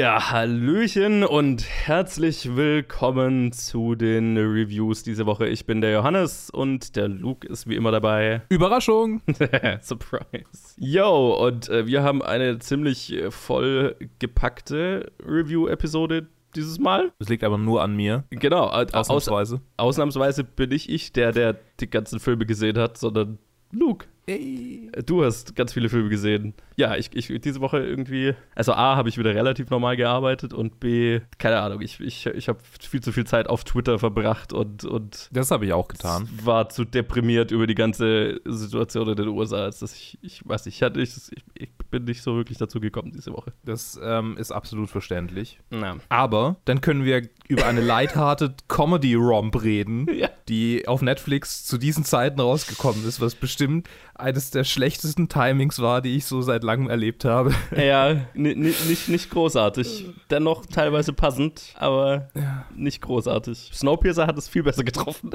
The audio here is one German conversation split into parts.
Ja, Hallöchen und herzlich willkommen zu den Reviews diese Woche. Ich bin der Johannes und der Luke ist wie immer dabei. Überraschung! Surprise. Yo, und äh, wir haben eine ziemlich äh, voll gepackte Review-Episode dieses Mal. Das liegt aber nur an mir. Genau, äh, Ausnahmsweise. Aus, ausnahmsweise bin ich ich, der, der die ganzen Filme gesehen hat, sondern Luke. Hey. Du hast ganz viele Filme gesehen. Ja, ich, ich diese Woche irgendwie. Also A, habe ich wieder relativ normal gearbeitet und B, keine Ahnung, ich, ich, ich habe viel zu viel Zeit auf Twitter verbracht und. und das habe ich auch getan. War zu deprimiert über die ganze Situation in den USA, als dass ich, ich weiß nicht, ich, hatte, ich, ich bin nicht so wirklich dazu gekommen diese Woche. Das ähm, ist absolut verständlich. Na. Aber dann können wir über eine lighthearted Comedy-Romp reden, Ja. die auf Netflix zu diesen Zeiten rausgekommen ist, was bestimmt eines der schlechtesten Timings war, die ich so seit langem erlebt habe. Ja, ni- ni- nicht, nicht großartig. Dennoch teilweise passend, aber nicht großartig. Snowpiercer hat es viel besser getroffen.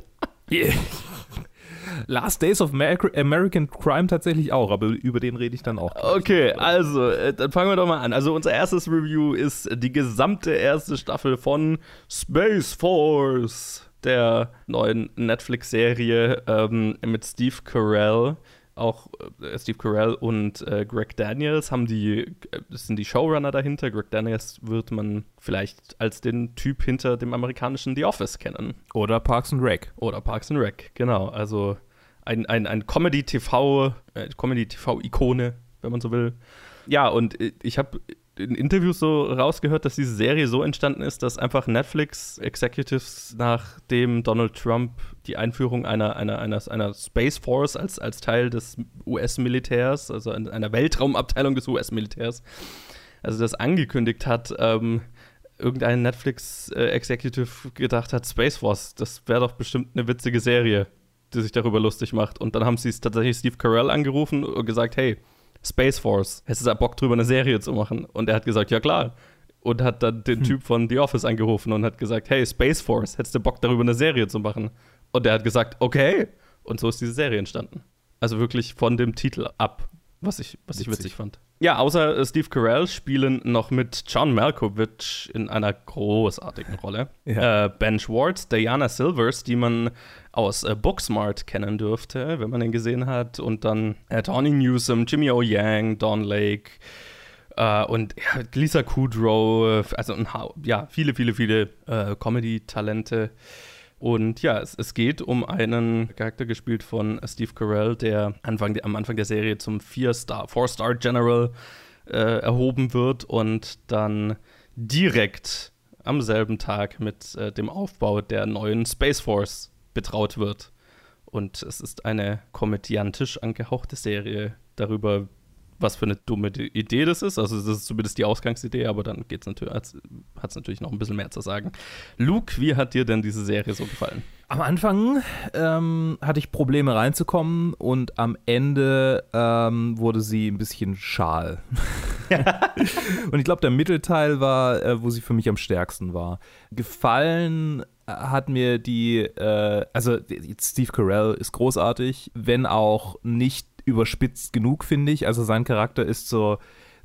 Last Days of Amer American Crime tatsächlich auch, aber über den rede ich dann auch. gleich. Okay, also, äh, dann fangen wir doch mal an. Also, unser erstes Review ist die gesamte erste Staffel von Space Force, der neuen Netflix-Serie ähm, mit Steve Carell. Auch äh, Steve Carell und äh, Greg Daniels haben die, äh, sind die Showrunner dahinter. Greg Daniels wird man vielleicht als den Typ hinter dem amerikanischen The Office kennen. Oder Parks and Rec. Oder Parks and Rec, genau. Also ein, ein, ein Comedy-TV, äh, Comedy-TV-Ikone, wenn man so will. Ja, und ich habe in Interviews so rausgehört, dass diese Serie so entstanden ist, dass einfach Netflix-Executives nachdem Donald Trump die Einführung einer, einer, einer, einer Space Force als, als Teil des US-Militärs, also ein- einer Weltraumabteilung des US-Militärs, also das angekündigt hat, ähm, irgendein Netflix-Executive gedacht hat, Space Force, das wäre doch bestimmt eine witzige Serie, die sich darüber lustig macht. Und dann haben sie es tatsächlich Steve Carell angerufen und gesagt, hey, Space Force, hättest du da Bock drüber eine Serie zu machen? Und er hat gesagt, ja klar. Und hat dann den Typ von The Office angerufen und hat gesagt, hey, Space Force, hättest du Bock darüber eine Serie zu machen? Und er hat gesagt, okay. Und so ist diese Serie entstanden. Also wirklich von dem Titel ab, was ich, was ich Witzig. witzig fand. Ja, außer äh, Steve Carell spielen noch mit John Malkovich in einer großartigen Rolle. Ja. Äh, ben Schwartz, Diana Silvers, die man aus äh, Booksmart kennen dürfte, wenn man den gesehen hat. Und dann äh, Tawny Newsom, Jimmy O. Yang, Don Lake äh, und ja, Lisa Kudrow, äh, also ein ja, viele, viele, viele äh, Comedy-Talente. Und ja, es, es geht um einen Charakter gespielt von Steve Carell, der Anfang, am Anfang der Serie zum Vier-Star, Four-Star-General äh, erhoben wird und dann direkt am selben Tag mit äh, dem Aufbau der neuen Space Force betraut wird. Und es ist eine komödiantisch angehauchte Serie darüber, was für eine dumme Idee das ist. Also das ist zumindest die Ausgangsidee, aber dann geht's natürlich, hat es natürlich noch ein bisschen mehr zu sagen. Luke, wie hat dir denn diese Serie so gefallen? Am Anfang ähm, hatte ich Probleme reinzukommen und am Ende ähm, wurde sie ein bisschen schal. und ich glaube, der Mittelteil war, äh, wo sie für mich am stärksten war. Gefallen hat mir die, äh, also Steve Carell ist großartig, wenn auch nicht überspitzt genug, finde ich. Also sein Charakter ist so,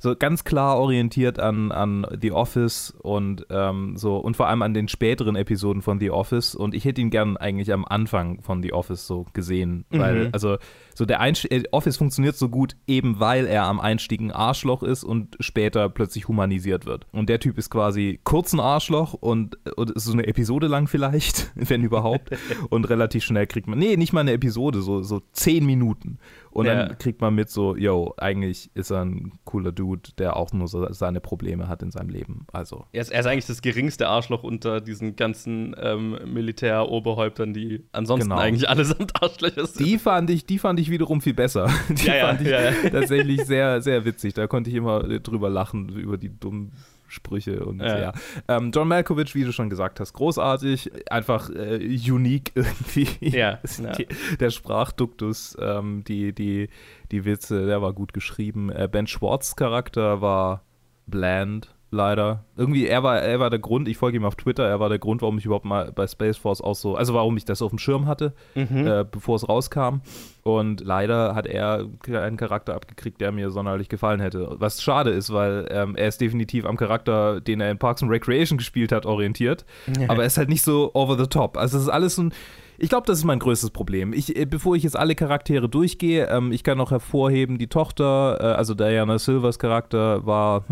so ganz klar orientiert an, an The Office und ähm, so und vor allem an den späteren Episoden von The Office. Und ich hätte ihn gern eigentlich am Anfang von The Office so gesehen, weil Mhm. also so der Einst äh, Office funktioniert so gut, eben weil er am Einstieg ein Arschloch ist und später plötzlich humanisiert wird. Und der Typ ist quasi kurz ein Arschloch und, und so eine Episode lang vielleicht, wenn überhaupt. und relativ schnell kriegt man, nee, nicht mal eine Episode, so, so zehn Minuten. Und Ja. dann kriegt man mit so, yo, eigentlich ist er ein cooler Dude, der auch nur so seine Probleme hat in seinem Leben. Also, Er ist, er ist eigentlich das geringste Arschloch unter diesen ganzen ähm, Militäroberhäuptern, die ansonsten Genau. eigentlich allesamt Arschlöcher sind. die fand ich, die fand ich wiederum viel besser. Die Ja, ja, fand ich ja, tatsächlich sehr, sehr witzig. Da konnte ich immer drüber lachen, über die dummen Sprüche und Ja. ja. Ähm, John Malkovich, wie du schon gesagt hast, großartig, einfach äh, unique irgendwie. Ja, ja. Die, der Sprachduktus, ähm, die, die, die Witze, der war gut geschrieben. Äh, ben Schwartz Charakter war bland. Leider. Irgendwie, er war, er war der Grund, ich folge ihm auf Twitter, er war der Grund, warum ich überhaupt mal bei Space Force auch so, also warum ich das auf dem Schirm hatte, mhm. äh, bevor es rauskam. Und leider hat er einen Charakter abgekriegt, der mir sonderlich gefallen hätte. Was schade ist, weil ähm, er ist definitiv am Charakter, den er in Parks and Recreation gespielt hat, orientiert. Aber er ist halt nicht so over the top. Also es ist alles so ein ich glaube, das ist mein größtes Problem. Ich, äh, bevor ich jetzt alle Charaktere durchgehe, ähm, ich kann noch hervorheben, die Tochter, äh, also Diana Silvers Charakter war,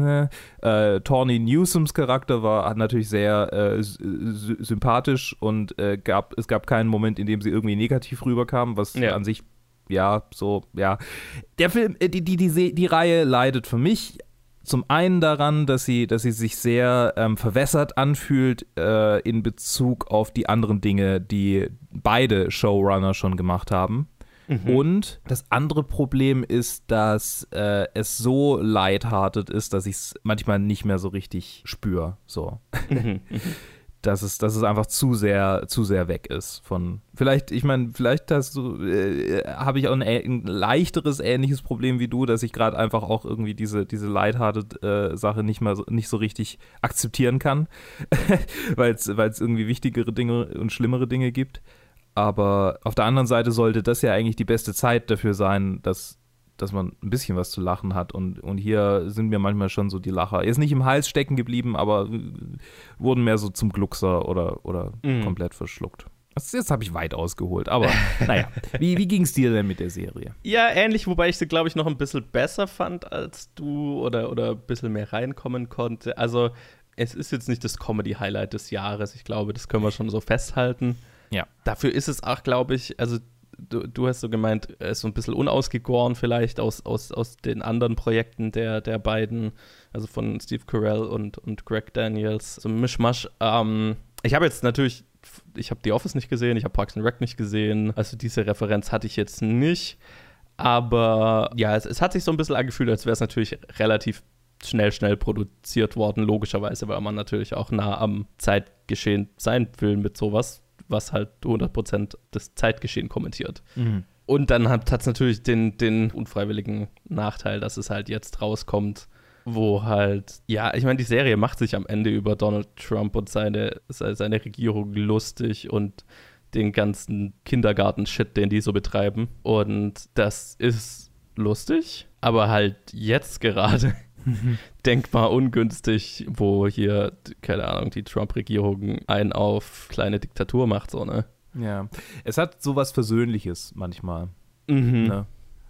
äh, äh, Tawny Newsoms Charakter war natürlich sehr äh, sympathisch und äh, gab, es gab keinen Moment, in dem sie irgendwie negativ rüberkam, was ja. an sich ja, so, ja. Der Film, die, die, die, die Reihe leidet für mich zum einen daran, dass sie, dass sie sich sehr ähm, verwässert anfühlt äh, in Bezug auf die anderen Dinge, die beide Showrunner schon gemacht haben. Mhm. Und das andere Problem ist, dass äh, es so lighthearted ist, dass ich es manchmal nicht mehr so richtig spüre. So. Mhm. dass es, dass es einfach zu sehr, zu sehr weg ist von. Vielleicht, ich meine, vielleicht hast du, äh, habe ich auch ein, ein, leichteres, ähnliches Problem wie du, dass ich gerade einfach auch irgendwie diese, diese lighthearted äh, Sache nicht mal so, nicht so richtig akzeptieren kann, weil es irgendwie wichtigere Dinge und schlimmere Dinge gibt. Aber auf der anderen Seite sollte das ja eigentlich die beste Zeit dafür sein, dass dass man ein bisschen was zu lachen hat. Und, und hier sind mir manchmal schon so die Lacher. Er ist nicht im Hals stecken geblieben, aber wurden mehr so zum Gluckser oder, oder mhm. komplett verschluckt. Also jetzt habe ich weit ausgeholt, aber naja. Wie, wie ging es dir denn mit der Serie? Ja, ähnlich, wobei ich sie, glaube ich, noch ein bisschen besser fand als du oder, oder ein bisschen mehr reinkommen konnte. Also, es ist jetzt nicht das Comedy-Highlight des Jahres. Ich glaube, das können wir schon so festhalten. Ja. Dafür ist es auch, glaube ich, also du, du hast so gemeint, er ist so ein bisschen unausgegoren vielleicht aus, aus, aus den anderen Projekten der, der beiden, also von Steve Carell und, und Greg Daniels, so ein Mischmasch. Ähm, ich habe jetzt natürlich, ich habe The Office nicht gesehen, ich habe Parks and Rec nicht gesehen, also diese Referenz hatte ich jetzt nicht. Aber ja, es, es hat sich so ein bisschen angefühlt, als wäre es natürlich relativ schnell, schnell produziert worden, logischerweise, weil man natürlich auch nah am Zeitgeschehen sein will mit sowas was halt 100% das Zeitgeschehen kommentiert. Mhm. Und dann hat es natürlich den, den unfreiwilligen Nachteil, dass es halt jetzt rauskommt, wo halt, ja, ich meine, die Serie macht sich am Ende über Donald Trump und seine, seine Regierung lustig und den ganzen Kindergarten-Shit, den die so betreiben. Und das ist lustig, aber halt jetzt gerade denkbar ungünstig, wo hier, keine Ahnung, die Trump-Regierung einen auf kleine Diktatur macht, so, ne? Ja. Es hat sowas Versöhnliches manchmal. Mhm. Ne?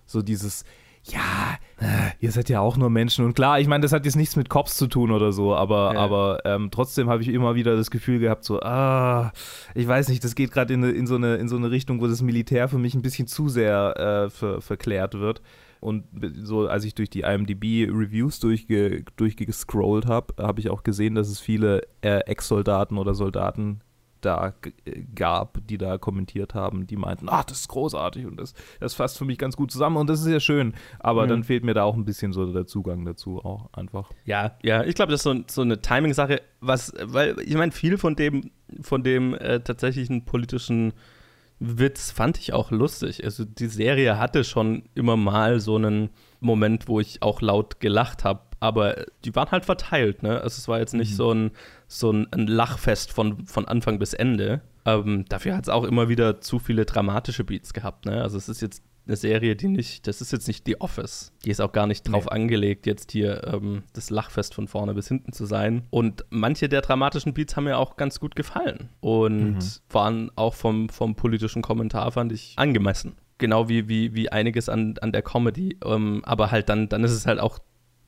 So dieses, ja, äh, ihr seid ja auch nur Menschen. Und klar, ich meine, das hat jetzt nichts mit Cops zu tun oder so, aber, ja. aber ähm, trotzdem habe ich immer wieder das Gefühl gehabt, so, ah, ich weiß nicht, das geht gerade in, in, so eine, in so eine Richtung, wo das Militär für mich ein bisschen zu sehr äh, ver, verklärt wird. Und so, als ich durch die IMDb-Reviews durchge durchgescrollt habe, habe ich auch gesehen, dass es viele äh, Ex-Soldaten oder Soldaten da gab, die da kommentiert haben, die meinten, ach, das ist großartig und das, das fasst für mich ganz gut zusammen und das ist ja schön. Aber mhm. dann fehlt mir da auch ein bisschen so der Zugang dazu auch einfach. Ja, ja, ich glaube, das ist so, so eine Timing-Sache, was, weil ich meine, viel von dem, von dem äh, tatsächlichen politischen Witz fand ich auch lustig. Also die Serie hatte schon immer mal so einen Moment, wo ich auch laut gelacht habe, aber die waren halt verteilt, ne? Also es war jetzt nicht mhm. so, ein, so ein, ein, Lachfest von, von Anfang bis Ende. Ähm, dafür hat es auch immer wieder zu viele dramatische Beats gehabt, ne? Also es ist jetzt eine Serie, die nicht, das ist jetzt nicht The Office. Die ist auch gar nicht drauf nee. angelegt, jetzt hier ähm, das Lachfest von vorne bis hinten zu sein. Und manche der dramatischen Beats haben mir auch ganz gut gefallen und mhm. waren auch vom, vom politischen Kommentar, fand ich, angemessen. Genau wie, wie, wie einiges an, an der Comedy. Ähm, aber halt dann, dann ist es halt auch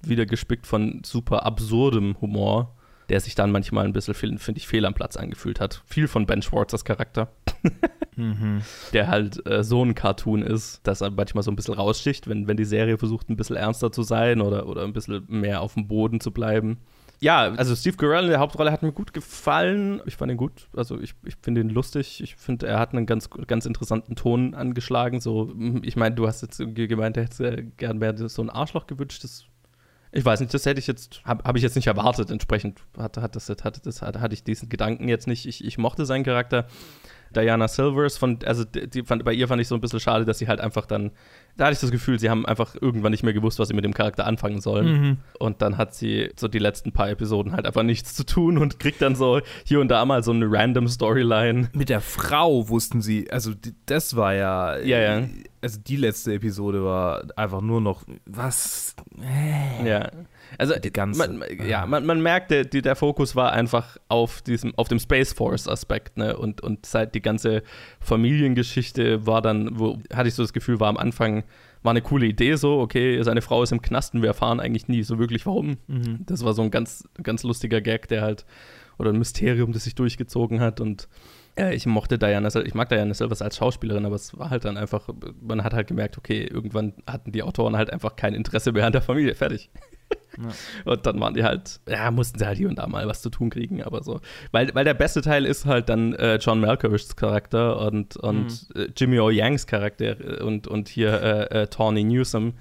wieder gespickt von super absurdem Humor der sich dann manchmal ein bisschen, finde ich, fehl am Platz angefühlt hat. Viel von Ben Schwartzers Charakter. mhm. Der halt äh, so ein Cartoon ist, dass er manchmal so ein bisschen raussticht, wenn, wenn die Serie versucht, ein bisschen ernster zu sein oder, oder ein bisschen mehr auf dem Boden zu bleiben. Ja, also Steve Carell in der Hauptrolle hat mir gut gefallen. Ich fand ihn gut. Also ich, ich finde ihn lustig. Ich finde, er hat einen ganz, ganz interessanten Ton angeschlagen. So, ich meine, du hast jetzt gemeint, er hätte gern mehr so ein Arschloch gewünscht. Das ich weiß nicht, das hätte ich jetzt, habe hab ich jetzt nicht erwartet. Entsprechend hat, hat das, hat, das, hat, hatte ich diesen Gedanken jetzt nicht. Ich, ich mochte seinen Charakter. Diana Silvers, von, also die, fand, bei ihr fand ich so ein bisschen schade, dass sie halt einfach dann, da hatte ich das Gefühl, sie haben einfach irgendwann nicht mehr gewusst, was sie mit dem Charakter anfangen sollen. Mhm. Und dann hat sie so die letzten paar Episoden halt einfach nichts zu tun und kriegt dann so hier und da mal so eine random Storyline. Mit der Frau wussten sie, also das war ja. Ja, ja. Also die letzte Episode war einfach nur noch, was? Ja. Also die ganze, man, ja, man, man merkte, die, der Fokus war einfach auf diesem, auf dem Space Force Aspekt, ne? Und, und seit die ganze Familiengeschichte war dann, wo hatte ich so das Gefühl, war am Anfang war eine coole Idee so, okay, seine Frau ist im Knast und wir erfahren eigentlich nie so wirklich warum. Mhm. Das war so ein ganz, ganz lustiger Gag, der halt, oder ein Mysterium, das sich durchgezogen hat und ja, ich mochte Diana, ich mag Diana Silvers als Schauspielerin, aber es war halt dann einfach, man hat halt gemerkt, okay, irgendwann hatten die Autoren halt einfach kein Interesse mehr an der Familie, fertig. Ja. Und dann waren die halt, ja, mussten sie halt hier und da mal was zu tun kriegen, aber so. Weil, weil der beste Teil ist halt dann äh, John Malkovichs Charakter und, und mhm. äh, Jimmy O. Yangs Charakter und, und hier äh, äh, Tawny Newsom,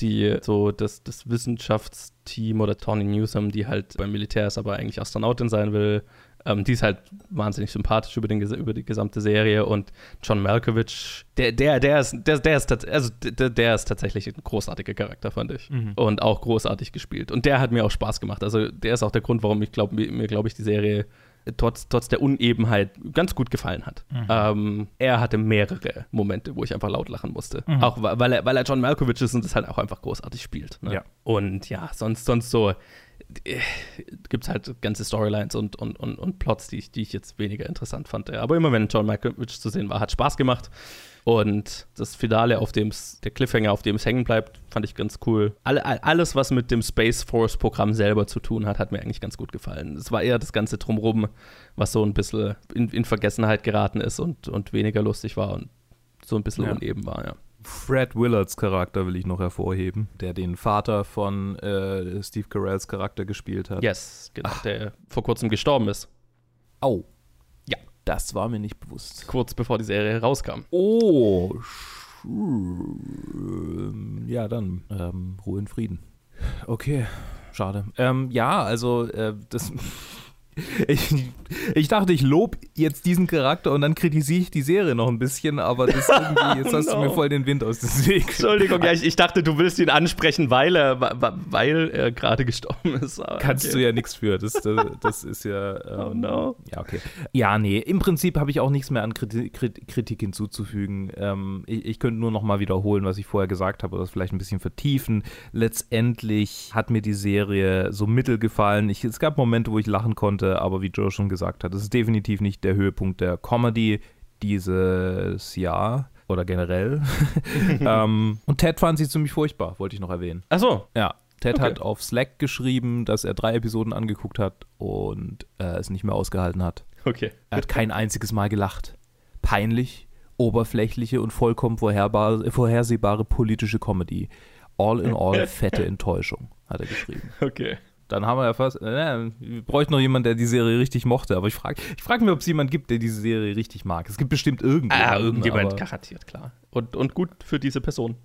die so das, das Wissenschaftsteam oder Tawny Newsom, die halt beim Militär ist, aber eigentlich Astronautin sein will, ähm, die ist halt wahnsinnig sympathisch über, den, über die gesamte Serie und John Malkovich, der, der, der ist, der, der ist, also der, der ist tatsächlich ein großartiger Charakter, fand ich. Mhm. Und auch großartig gespielt. Und der hat mir auch Spaß gemacht. Also der ist auch der Grund, warum ich glaube, mir, glaube ich, die Serie trotz, trotz der Unebenheit ganz gut gefallen hat. Mhm. Ähm, er hatte mehrere Momente, wo ich einfach laut lachen musste. Mhm. Auch weil er, weil er John Malkovich ist und das halt auch einfach großartig spielt. Ne? Ja. Und ja, sonst, sonst so gibt es halt ganze Storylines und, und, und, und Plots, die ich, die ich jetzt weniger interessant fand. Aber immer wenn John Malkovich zu sehen war, hat Spaß gemacht. Und das Finale, auf dem der Cliffhanger, auf dem es hängen bleibt, fand ich ganz cool. Alle, alles, was mit dem Space Force Programm selber zu tun hat, hat mir eigentlich ganz gut gefallen. Es war eher das Ganze drumrum, was so ein bisschen in, in Vergessenheit geraten ist und, und weniger lustig war und so ein bisschen ja. uneben war, ja. Fred Willards Charakter will ich noch hervorheben, der den Vater von äh, Steve Carells Charakter gespielt hat. Yes, genau, Ach. der vor kurzem gestorben ist. Au. Ja. Das war mir nicht bewusst. Kurz bevor die Serie rauskam. Oh. Ja, dann ähm, Ruhe in Frieden. Okay, schade. Ähm, ja, also äh, das ich, ich, dachte, ich lob jetzt diesen Charakter und dann kritisiere ich die Serie noch ein bisschen, aber das jetzt hast no. du mir voll den Wind aus dem Weg. Entschuldigung, ja, ich, ich, dachte, du willst ihn ansprechen, weil er, weil er gerade gestorben ist. Aber Kannst okay. du ja nichts für. Das, das, das ist ja. Ähm, oh no. Ja, okay. Ja, nee, im Prinzip habe ich auch nichts mehr an Kritik, Kritik hinzuzufügen. Ähm, ich, ich, könnte nur noch mal wiederholen, was ich vorher gesagt habe, oder das vielleicht ein bisschen vertiefen. Letztendlich hat mir die Serie so mittel gefallen. Ich, es gab Momente, wo ich lachen konnte aber wie Joe schon gesagt hat, es ist definitiv nicht der Höhepunkt der Comedy dieses Jahr oder generell. ähm, und Ted fand sie ziemlich furchtbar, wollte ich noch erwähnen. Ach so. Ja. Ted okay. hat auf Slack geschrieben, dass er drei Episoden angeguckt hat und äh, es nicht mehr ausgehalten hat. Okay. Er hat kein einziges Mal gelacht. Peinlich, oberflächliche und vollkommen vorhersehbare politische Comedy. All in all fette Enttäuschung, hat er geschrieben. Okay dann haben wir ja fast, äh, wir bräuchten noch jemanden, der die Serie richtig mochte. Aber ich frage ich frag mich, ob es jemanden gibt, der diese Serie richtig mag. Es gibt bestimmt irgendjemanden. Ah, irgendjemand garantiert, klar. Und, und gut für diese Person.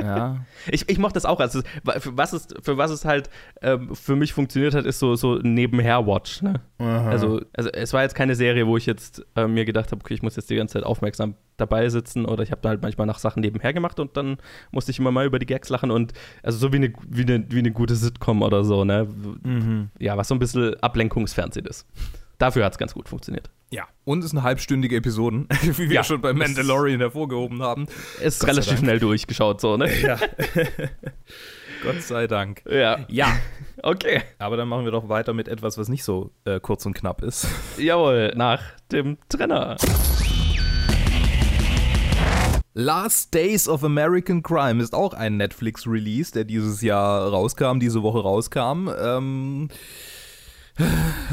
Ja. ich, ich mochte das auch. Also, für was es, für was es halt ähm, für mich funktioniert hat, ist so, so nebenher-Watch. Ne? Also, also, es war jetzt keine Serie, wo ich jetzt äh, mir gedacht habe, okay, ich muss jetzt die ganze Zeit aufmerksam dabei sitzen oder ich habe da halt manchmal nach Sachen nebenher gemacht und dann musste ich immer mal über die Gags lachen und also so wie eine, wie eine, wie eine gute Sitcom oder so, ne? Mhm. Ja, was so ein bisschen Ablenkungsfernsehen ist. Dafür hat es ganz gut funktioniert. Ja, und es sind halbstündige Episoden, wie wir ja, schon bei Mandalorian hervorgehoben haben. Es ist relativ schnell durchgeschaut, so, ne? Ja. Gott sei Dank. Ja. Ja. Okay. Aber dann machen wir doch weiter mit etwas, was nicht so äh, kurz und knapp ist. Jawohl, nach dem Trenner. Last Days of American Crime ist auch ein Netflix-Release, der dieses Jahr rauskam, diese Woche rauskam. Ähm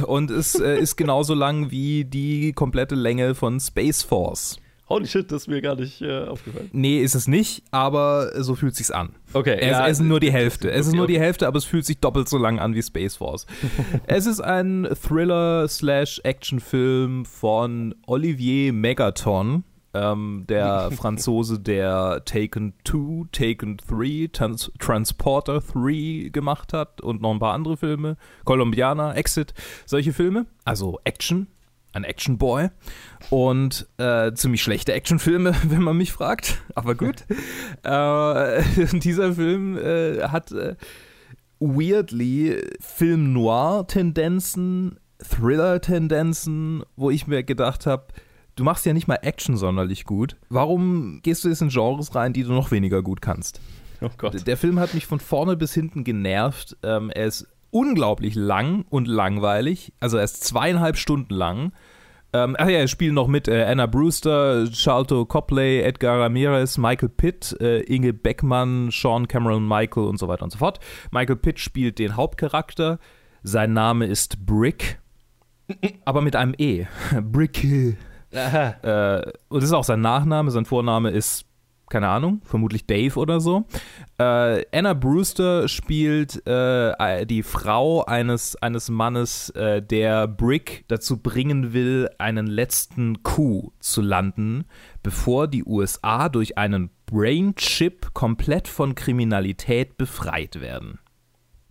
und es äh, ist genauso lang wie die komplette Länge von Space Force. Holy shit, das ist mir gar nicht äh, aufgefallen. Nee, ist es nicht, aber so fühlt sich's an. Okay. Es, ja, es ist nur die Hälfte. Es okay, ist nur okay. die Hälfte, aber es fühlt sich doppelt so lang an wie Space Force. es ist ein Thriller-slash-Action-Film von Olivier Megaton ähm, der Franzose, der Taken 2, Taken 3, Trans Transporter 3 gemacht hat und noch ein paar andere Filme, Colombiana, Exit, solche Filme. Also Action. ein Actionboy und äh, ziemlich schlechte Actionfilme, wenn man mich fragt. Aber gut. äh, dieser Film äh, hat äh, weirdly Film Noir-Tendenzen, Thriller-Tendenzen, wo ich mir gedacht habe, du machst ja nicht mal Action sonderlich gut. Warum gehst du jetzt in Genres rein, die du noch weniger gut kannst? Oh Gott. Der Film hat mich von vorne bis hinten genervt. Ähm, er ist unglaublich lang und langweilig. Also er ist zweieinhalb Stunden lang. Ähm, ach ja, es spielen noch mit äh, Anna Brewster, Charlton Copley, Edgar Ramirez, Michael Pitt, äh, Inge Beckmann, Sean Cameron Michael und so weiter und so fort. Michael Pitt spielt den Hauptcharakter. Sein Name ist Brick, aber mit einem E. Brick. Äh, und das ist auch sein Nachname. Sein Vorname ist keine Ahnung, vermutlich Dave oder so. Äh, Anna Brewster spielt äh, die Frau eines, eines Mannes, äh, der Brick dazu bringen will, einen letzten Coup zu landen, bevor die USA durch einen Brain Chip komplett von Kriminalität befreit werden.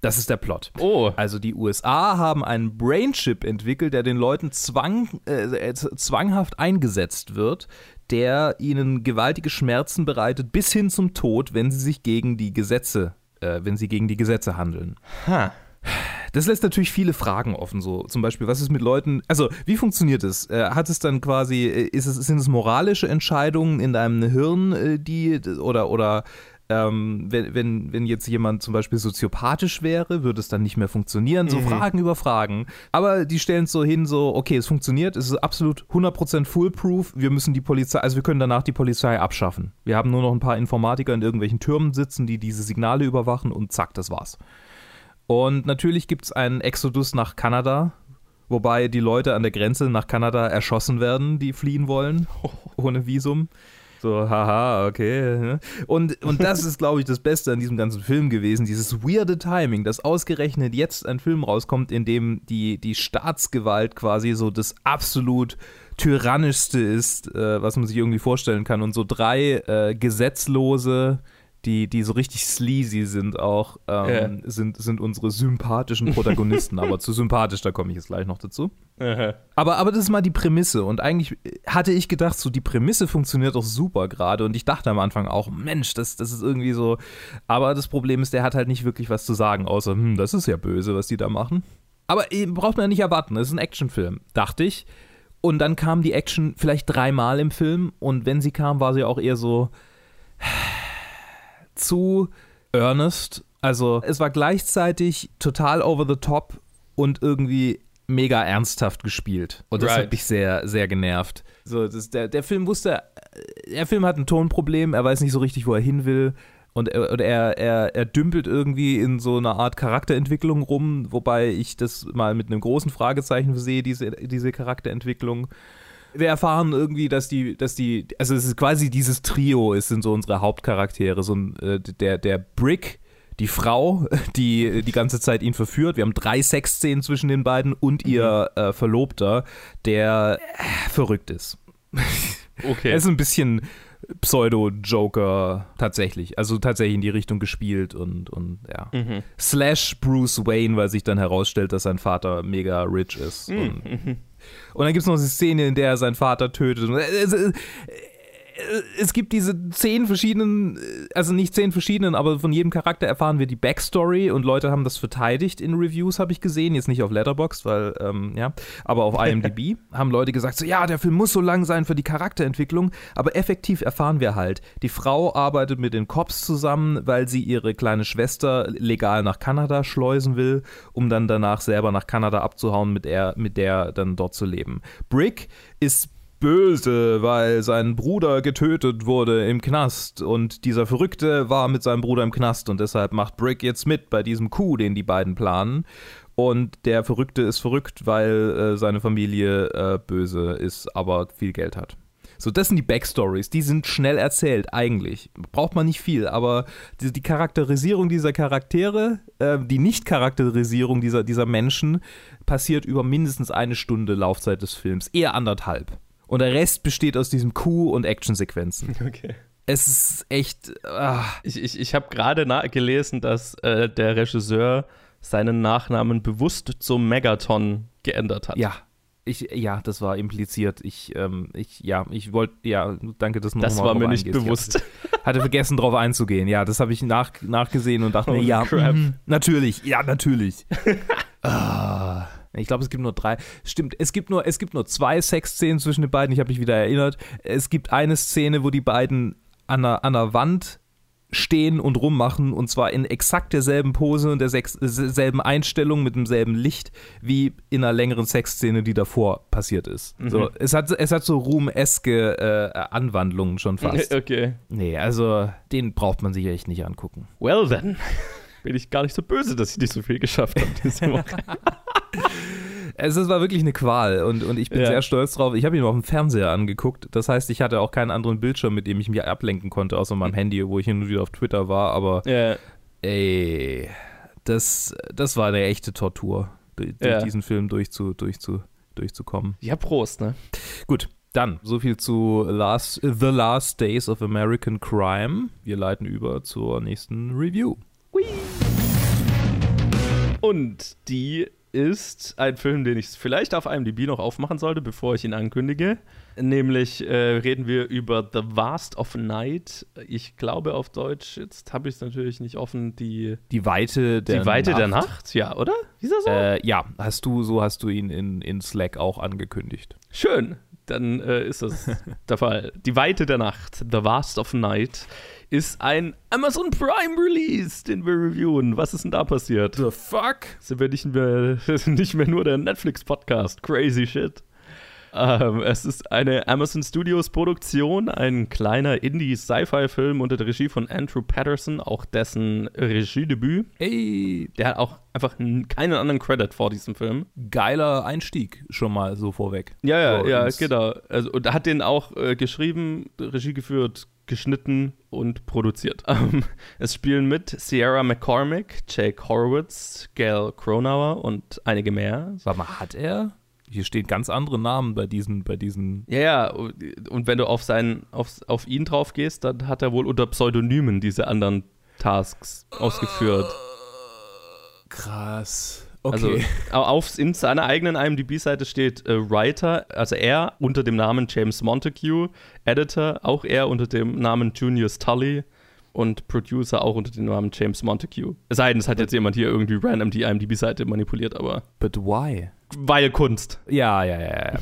Das ist der Plot. Oh. Also die USA haben einen Brainchip entwickelt, der den Leuten zwang, äh, zwanghaft eingesetzt wird, der ihnen gewaltige Schmerzen bereitet, bis hin zum Tod, wenn sie sich gegen die Gesetze, äh, wenn sie gegen die Gesetze handeln. Ha. Das lässt natürlich viele Fragen offen, so zum Beispiel, was ist mit Leuten, also wie funktioniert es? Äh, hat es dann quasi, äh, ist es, sind es moralische Entscheidungen in deinem Hirn, äh, die oder oder ähm, wenn, wenn, wenn jetzt jemand zum Beispiel soziopathisch wäre, würde es dann nicht mehr funktionieren. So mhm. Fragen über Fragen. Aber die stellen es so hin, so, okay, es funktioniert, es ist absolut 100% foolproof, wir müssen die Polizei, also wir können danach die Polizei abschaffen. Wir haben nur noch ein paar Informatiker in irgendwelchen Türmen sitzen, die diese Signale überwachen und zack, das war's. Und natürlich gibt es einen Exodus nach Kanada, wobei die Leute an der Grenze nach Kanada erschossen werden, die fliehen wollen, ohne Visum. So, haha, okay. Und, und das ist, glaube ich, das Beste an diesem ganzen Film gewesen, dieses weirde Timing, dass ausgerechnet jetzt ein Film rauskommt, in dem die, die Staatsgewalt quasi so das absolut tyrannischste ist, äh, was man sich irgendwie vorstellen kann. Und so drei äh, gesetzlose die, die so richtig sleazy sind auch, ähm, ja. sind, sind unsere sympathischen Protagonisten. aber zu sympathisch, da komme ich jetzt gleich noch dazu. Aber, aber das ist mal die Prämisse. Und eigentlich hatte ich gedacht, so die Prämisse funktioniert doch super gerade. Und ich dachte am Anfang auch, Mensch, das, das ist irgendwie so. Aber das Problem ist, der hat halt nicht wirklich was zu sagen, außer, hm, das ist ja böse, was die da machen. Aber braucht man ja nicht erwarten, das ist ein Actionfilm, dachte ich. Und dann kam die Action vielleicht dreimal im Film. Und wenn sie kam, war sie auch eher so zu earnest. Also es war gleichzeitig total over the top und irgendwie mega ernsthaft gespielt. Und das right. hat mich sehr, sehr genervt. So, das, der, der Film wusste, der Film hat ein Tonproblem, er weiß nicht so richtig, wo er hin will. Und er, er, er, er dümpelt irgendwie in so einer Art Charakterentwicklung rum, wobei ich das mal mit einem großen Fragezeichen sehe, diese, diese Charakterentwicklung wir erfahren irgendwie, dass die, dass die, also es ist quasi dieses Trio, es sind so unsere Hauptcharaktere, so ein, äh, der, der Brick, die Frau, die die ganze Zeit ihn verführt. Wir haben drei Sexszenen zwischen den beiden und ihr mhm. äh, Verlobter, der äh, verrückt ist. Okay. er ist ein bisschen Pseudo-Joker tatsächlich. Also tatsächlich in die Richtung gespielt und, und ja. Mhm. Slash Bruce Wayne, weil sich dann herausstellt, dass sein Vater mega rich ist. Mhm. Und, dann gibt es noch eine Szene, in der er seinen Vater tötet. Äh, es gibt diese zehn verschiedenen, also nicht zehn verschiedenen, aber von jedem Charakter erfahren wir die Backstory und Leute haben das verteidigt in Reviews, habe ich gesehen. Jetzt nicht auf Letterboxd, weil, ähm, ja, aber auf IMDb haben Leute gesagt, so, ja, der Film muss so lang sein für die Charakterentwicklung, aber effektiv erfahren wir halt, die Frau arbeitet mit den Cops zusammen, weil sie ihre kleine Schwester legal nach Kanada schleusen will, um dann danach selber nach Kanada abzuhauen, mit, er, mit der dann dort zu leben. Brick ist böse, weil sein Bruder getötet wurde im Knast und dieser Verrückte war mit seinem Bruder im Knast und deshalb macht Brick jetzt mit bei diesem Coup, den die beiden planen. Und der Verrückte ist verrückt, weil äh, seine Familie äh, böse ist, aber viel Geld hat. So, das sind die Backstories. Die sind schnell erzählt, eigentlich. Braucht man nicht viel, aber die, die Charakterisierung dieser Charaktere, äh, die Nicht-Charakterisierung dieser, dieser Menschen, passiert über mindestens eine Stunde Laufzeit des Films. Eher anderthalb. Und der Rest besteht aus diesem Coup- und Actionsequenzen. Okay. Es ist echt. Ah. Ich, ich, ich habe gerade gelesen, dass äh, der Regisseur seinen Nachnamen bewusst zum Megaton geändert hat. Ja. Ich, ja, das war impliziert. Ich, ähm, ich, ja, ich wollte, ja, danke, dass du Das war mir nicht eingehst. bewusst. Hatte, hatte, vergessen, darauf einzugehen. Ja, das habe ich nach, nachgesehen und dachte oh, mir, ja, mh, natürlich, ja, natürlich. ah. Ich glaube, es gibt nur drei. Stimmt, es gibt nur, es gibt nur zwei Sexszenen zwischen den beiden. Ich habe mich wieder erinnert. Es gibt eine Szene, wo die beiden an einer, an einer Wand stehen und rummachen und zwar in exakt derselben Pose und derselben Einstellung mit demselben Licht wie in einer längeren Sexszene, die davor passiert ist. Mhm. So, es, hat, es hat so ruhmeske äh, Anwandlungen schon fast. Okay. Nee, also den braucht man sich echt nicht angucken. Well then. Bin ich gar nicht so böse, dass ich nicht so viel geschafft habe diese Woche. es, war wirklich eine Qual und, und ich bin ja. sehr stolz drauf. Ich habe ihn auf dem Fernseher angeguckt. Das heißt, ich hatte auch keinen anderen Bildschirm, mit dem ich mich ablenken konnte, außer meinem Handy, wo ich hin und wieder auf Twitter war. Aber ja. ey, das, das war eine echte Tortur, durch, ja. diesen Film durchzu, durchzu, durchzukommen. Ja, Prost, ne? Gut. Dann, so viel zu Last, The Last Days of American Crime. Wir leiten über zur nächsten Review. Hui. Und die ist ein Film, den ich vielleicht auf IMDb noch aufmachen sollte, bevor ich ihn ankündige. Nämlich äh, reden wir über The Vast of Night. Ich glaube auf Deutsch, jetzt habe ich es natürlich nicht offen, die, die Weite der Die Weite Nacht. der Nacht, ja, oder? Ist das so? Äh, ja, hast du, so hast du ihn in, in Slack auch angekündigt. Schön, dann äh, ist das der Fall. Die Weite der Nacht, The Vast of Night ist ein Amazon Prime Release, den wir reviewen. Was ist denn da passiert? The fuck? Sind wir nicht mehr, nicht mehr nur der Netflix-Podcast? Crazy shit. Ähm, es ist eine Amazon Studios Produktion, ein kleiner Indie-Sci-Fi-Film unter der Regie von Andrew Patterson, auch dessen Regiedebüt. Ey, der hat auch einfach keinen anderen Credit vor diesem Film. Geiler Einstieg schon mal so vorweg. Ja, ja, ja, genau. Also, und er hat den auch äh, geschrieben, Regie geführt, geschnitten und produziert. Ähm, es spielen mit Sierra McCormick, Jake Horowitz, Gail Cronauer und einige mehr. Warte mal, hat er? Hier stehen ganz andere Namen bei diesen, bei diesen. Ja, ja, und wenn du auf, seinen, auf, auf ihn drauf gehst, dann hat er wohl unter Pseudonymen diese anderen Tasks ausgeführt. Krass. Okay. Also auf in seiner eigenen IMDb-Seite steht äh, Writer, also er unter dem Namen James Montague, Editor auch er unter dem Namen Junius Tully und Producer auch unter dem Namen James Montague. Es sei denn, es hat jetzt jemand hier irgendwie random die IMDb-Seite manipuliert, aber. But why? Weil Kunst. Ja, ja, ja, ja.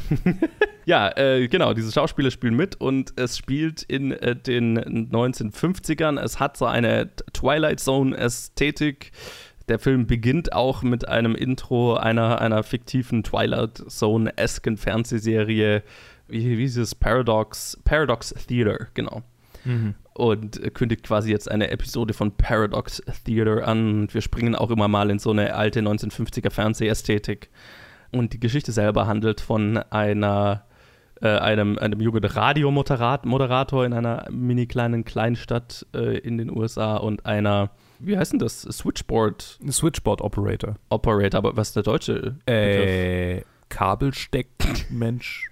ja, äh, genau, diese Schauspieler spielen mit und es spielt in äh, den 1950ern. Es hat so eine Twilight Zone-Ästhetik der Film beginnt auch mit einem Intro einer, einer fiktiven Twilight Zone-esken Fernsehserie, wie, hieß es? Paradox, Paradox Theater, genau. Mhm. Und kündigt quasi jetzt eine Episode von Paradox Theater an. Wir springen auch immer mal in so eine alte 1950er Fernsehästhetik. Und die Geschichte selber handelt von einer äh, einem, einem Jugendradio-Moderator in einer mini kleinen Kleinstadt äh, in den USA und einer wie heißt denn das? Switchboard. Switchboard Operator. Operator, aber was ist der deutsche? Äh, Kabelsteckmensch.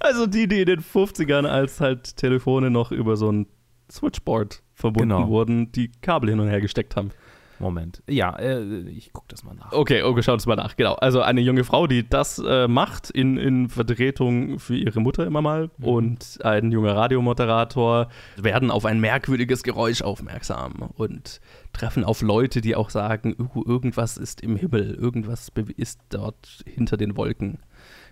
Also die, die in den 50ern, als halt Telefone noch über so ein Switchboard verbunden genau. wurden, die Kabel hin und her gesteckt haben. Moment. Ja, äh, ich gucke das mal nach. Okay, okay, schaut es mal nach. Genau. Also eine junge Frau, die das äh, macht in, in Vertretung für ihre Mutter immer mal mhm. und ein junger Radiomoderator werden auf ein merkwürdiges Geräusch aufmerksam und treffen auf Leute, die auch sagen, irgendwas ist im Himmel, irgendwas ist dort hinter den Wolken,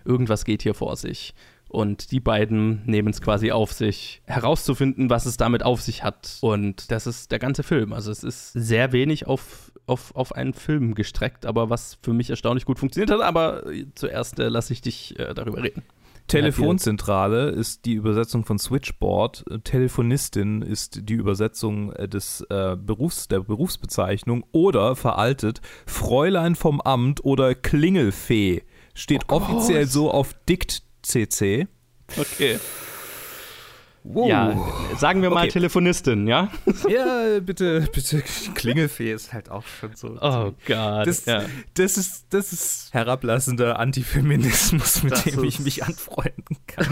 irgendwas geht hier vor sich. Und die beiden nehmen es quasi auf sich, herauszufinden, was es damit auf sich hat. Und das ist der ganze Film. Also es ist sehr wenig auf, auf, auf einen Film gestreckt, aber was für mich erstaunlich gut funktioniert hat. Aber zuerst äh, lasse ich dich äh, darüber reden. Telefonzentrale ist die Übersetzung von Switchboard. Telefonistin ist die Übersetzung äh, des äh, Berufs, der Berufsbezeichnung oder veraltet Fräulein vom Amt oder Klingelfee. Steht oh offiziell so auf Dikt CC. Okay. Wow. Ja, sagen wir mal okay. Telefonistin, ja? Ja, bitte, bitte. Klingelfee ist halt auch schon so. Oh Gott. Das, ja. das, ist, das ist herablassender Antifeminismus, mit das dem ich mich anfreunden kann.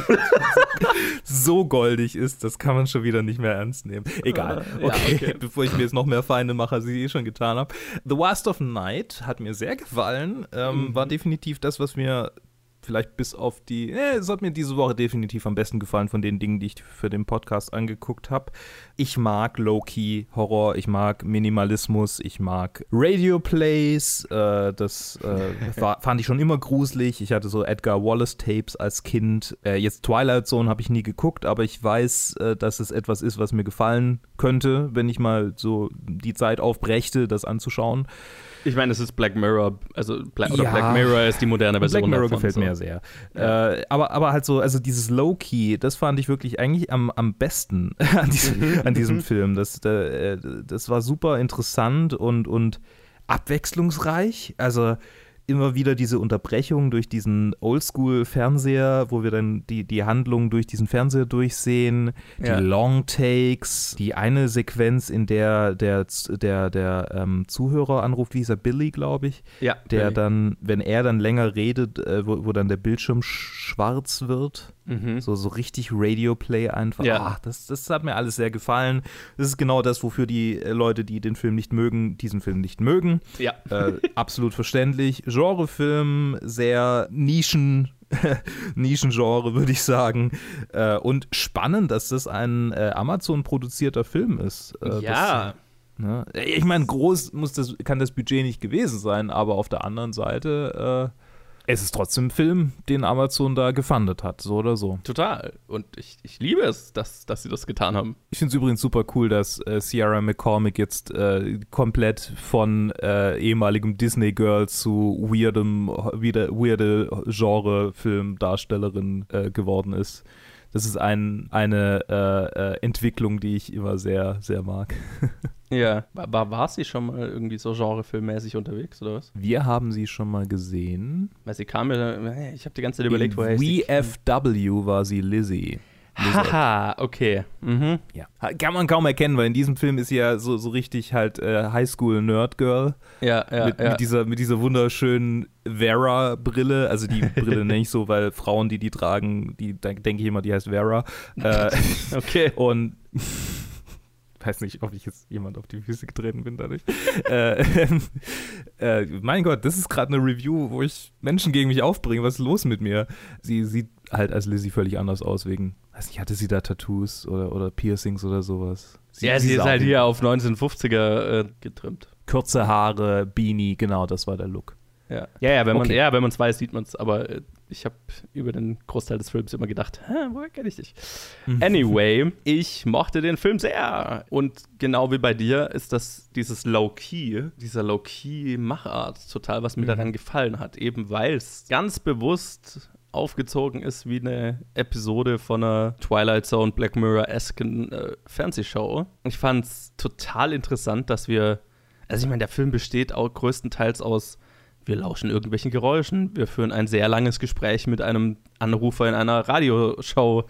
so goldig ist, das kann man schon wieder nicht mehr ernst nehmen. Egal. Okay, ja, okay. bevor ich mir jetzt noch mehr Feinde mache, als ich eh schon getan habe. The Last of Night hat mir sehr gefallen. Ähm, mhm. War definitiv das, was mir vielleicht bis auf die, äh, es hat mir diese Woche definitiv am besten gefallen von den Dingen, die ich für den Podcast angeguckt habe. Ich mag Low-Key Horror, ich mag Minimalismus, ich mag Radio Plays, äh, das äh, war, fand ich schon immer gruselig. Ich hatte so Edgar Wallace Tapes als Kind. Äh, jetzt Twilight Zone habe ich nie geguckt, aber ich weiß, äh, dass es etwas ist, was mir gefallen könnte, wenn ich mal so die Zeit aufbrächte, das anzuschauen. Ich meine, es ist Black Mirror, also Bla ja. Black Mirror ist die moderne Version. Black Mirror davon, gefällt so. mir sehr. Ja. Äh, aber, aber halt so, also dieses Low-Key, das fand ich wirklich eigentlich am, am besten an diesem, an diesem Film. Das, äh, das war super interessant und, und abwechslungsreich. Also immer wieder diese Unterbrechung durch diesen Oldschool-Fernseher, wo wir dann die, die Handlung durch diesen Fernseher durchsehen, ja. die Long Takes, die eine Sequenz, in der der, der, der ähm, Zuhörer anruft, wie ist er, Billy, glaube ich, ja, der Billy. dann, wenn er dann länger redet, äh, wo, wo dann der Bildschirm schwarz wird. Mhm. So, so richtig Radio-Play einfach. Ja. Ach, das, das hat mir alles sehr gefallen. Das ist genau das, wofür die äh, Leute, die den Film nicht mögen, diesen Film nicht mögen. Ja. Äh, absolut verständlich. Genrefilm, sehr Nischen. Nischengenre, würde ich sagen. Äh, und spannend, dass das ein äh, Amazon-produzierter Film ist. Äh, ja. Das, ne? Ich meine, groß muss das, kann das Budget nicht gewesen sein, aber auf der anderen Seite äh, es ist trotzdem ein Film, den Amazon da gefundet hat, so oder so. Total. Und ich, ich liebe es, dass, dass sie das getan haben. Ich finde es übrigens super cool, dass äh, Sierra McCormick jetzt äh, komplett von äh, ehemaligem Disney-Girl zu weirdem, weirde, weirde Genre-Filmdarstellerin äh, geworden ist. Das ist ein, eine äh, äh, Entwicklung, die ich immer sehr, sehr mag. Ja. War, war sie schon mal irgendwie so genrefilmmäßig unterwegs, oder was? Wir haben sie schon mal gesehen. Weil sie kam mir, ich habe die ganze Zeit überlegt, woher ich VFW war sie Lizzie. Haha, okay. Mhm. Ja. Kann man kaum erkennen, weil in diesem Film ist sie ja so, so richtig halt äh, Highschool-Nerd-Girl. Ja, ja, mit, ja. Mit dieser, mit dieser wunderschönen Vera-Brille. Also die Brille nenne ich so, weil Frauen, die die tragen, die denke ich immer, die heißt Vera. Äh, okay. Und weiß nicht, ob ich jetzt jemand auf die Füße getreten bin dadurch. äh, äh, mein Gott, das ist gerade eine Review, wo ich Menschen gegen mich aufbringe. Was ist los mit mir? Sie sieht halt als Lizzie völlig anders aus, wegen, weiß nicht, hatte sie da Tattoos oder, oder Piercings oder sowas? Sie, ja, sie, sie ist halt hier auf 1950er äh, getrimmt. Kurze Haare, Beanie, genau, das war der Look. Ja, ja, ja wenn man okay. ja, es weiß, sieht man es, aber äh, ich habe über den Großteil des Films immer gedacht, woher kenne ich dich? Mhm. Anyway, ich mochte den Film sehr. Und genau wie bei dir ist das dieses Low-Key, dieser Low-Key-Machart total, was mir mhm. daran gefallen hat. Eben weil es ganz bewusst aufgezogen ist wie eine Episode von einer Twilight Zone Black Mirror-esken äh, Fernsehshow. Ich fand es total interessant, dass wir, also ich meine, der Film besteht auch größtenteils aus wir lauschen irgendwelchen Geräuschen, wir führen ein sehr langes Gespräch mit einem Anrufer in einer Radioshow,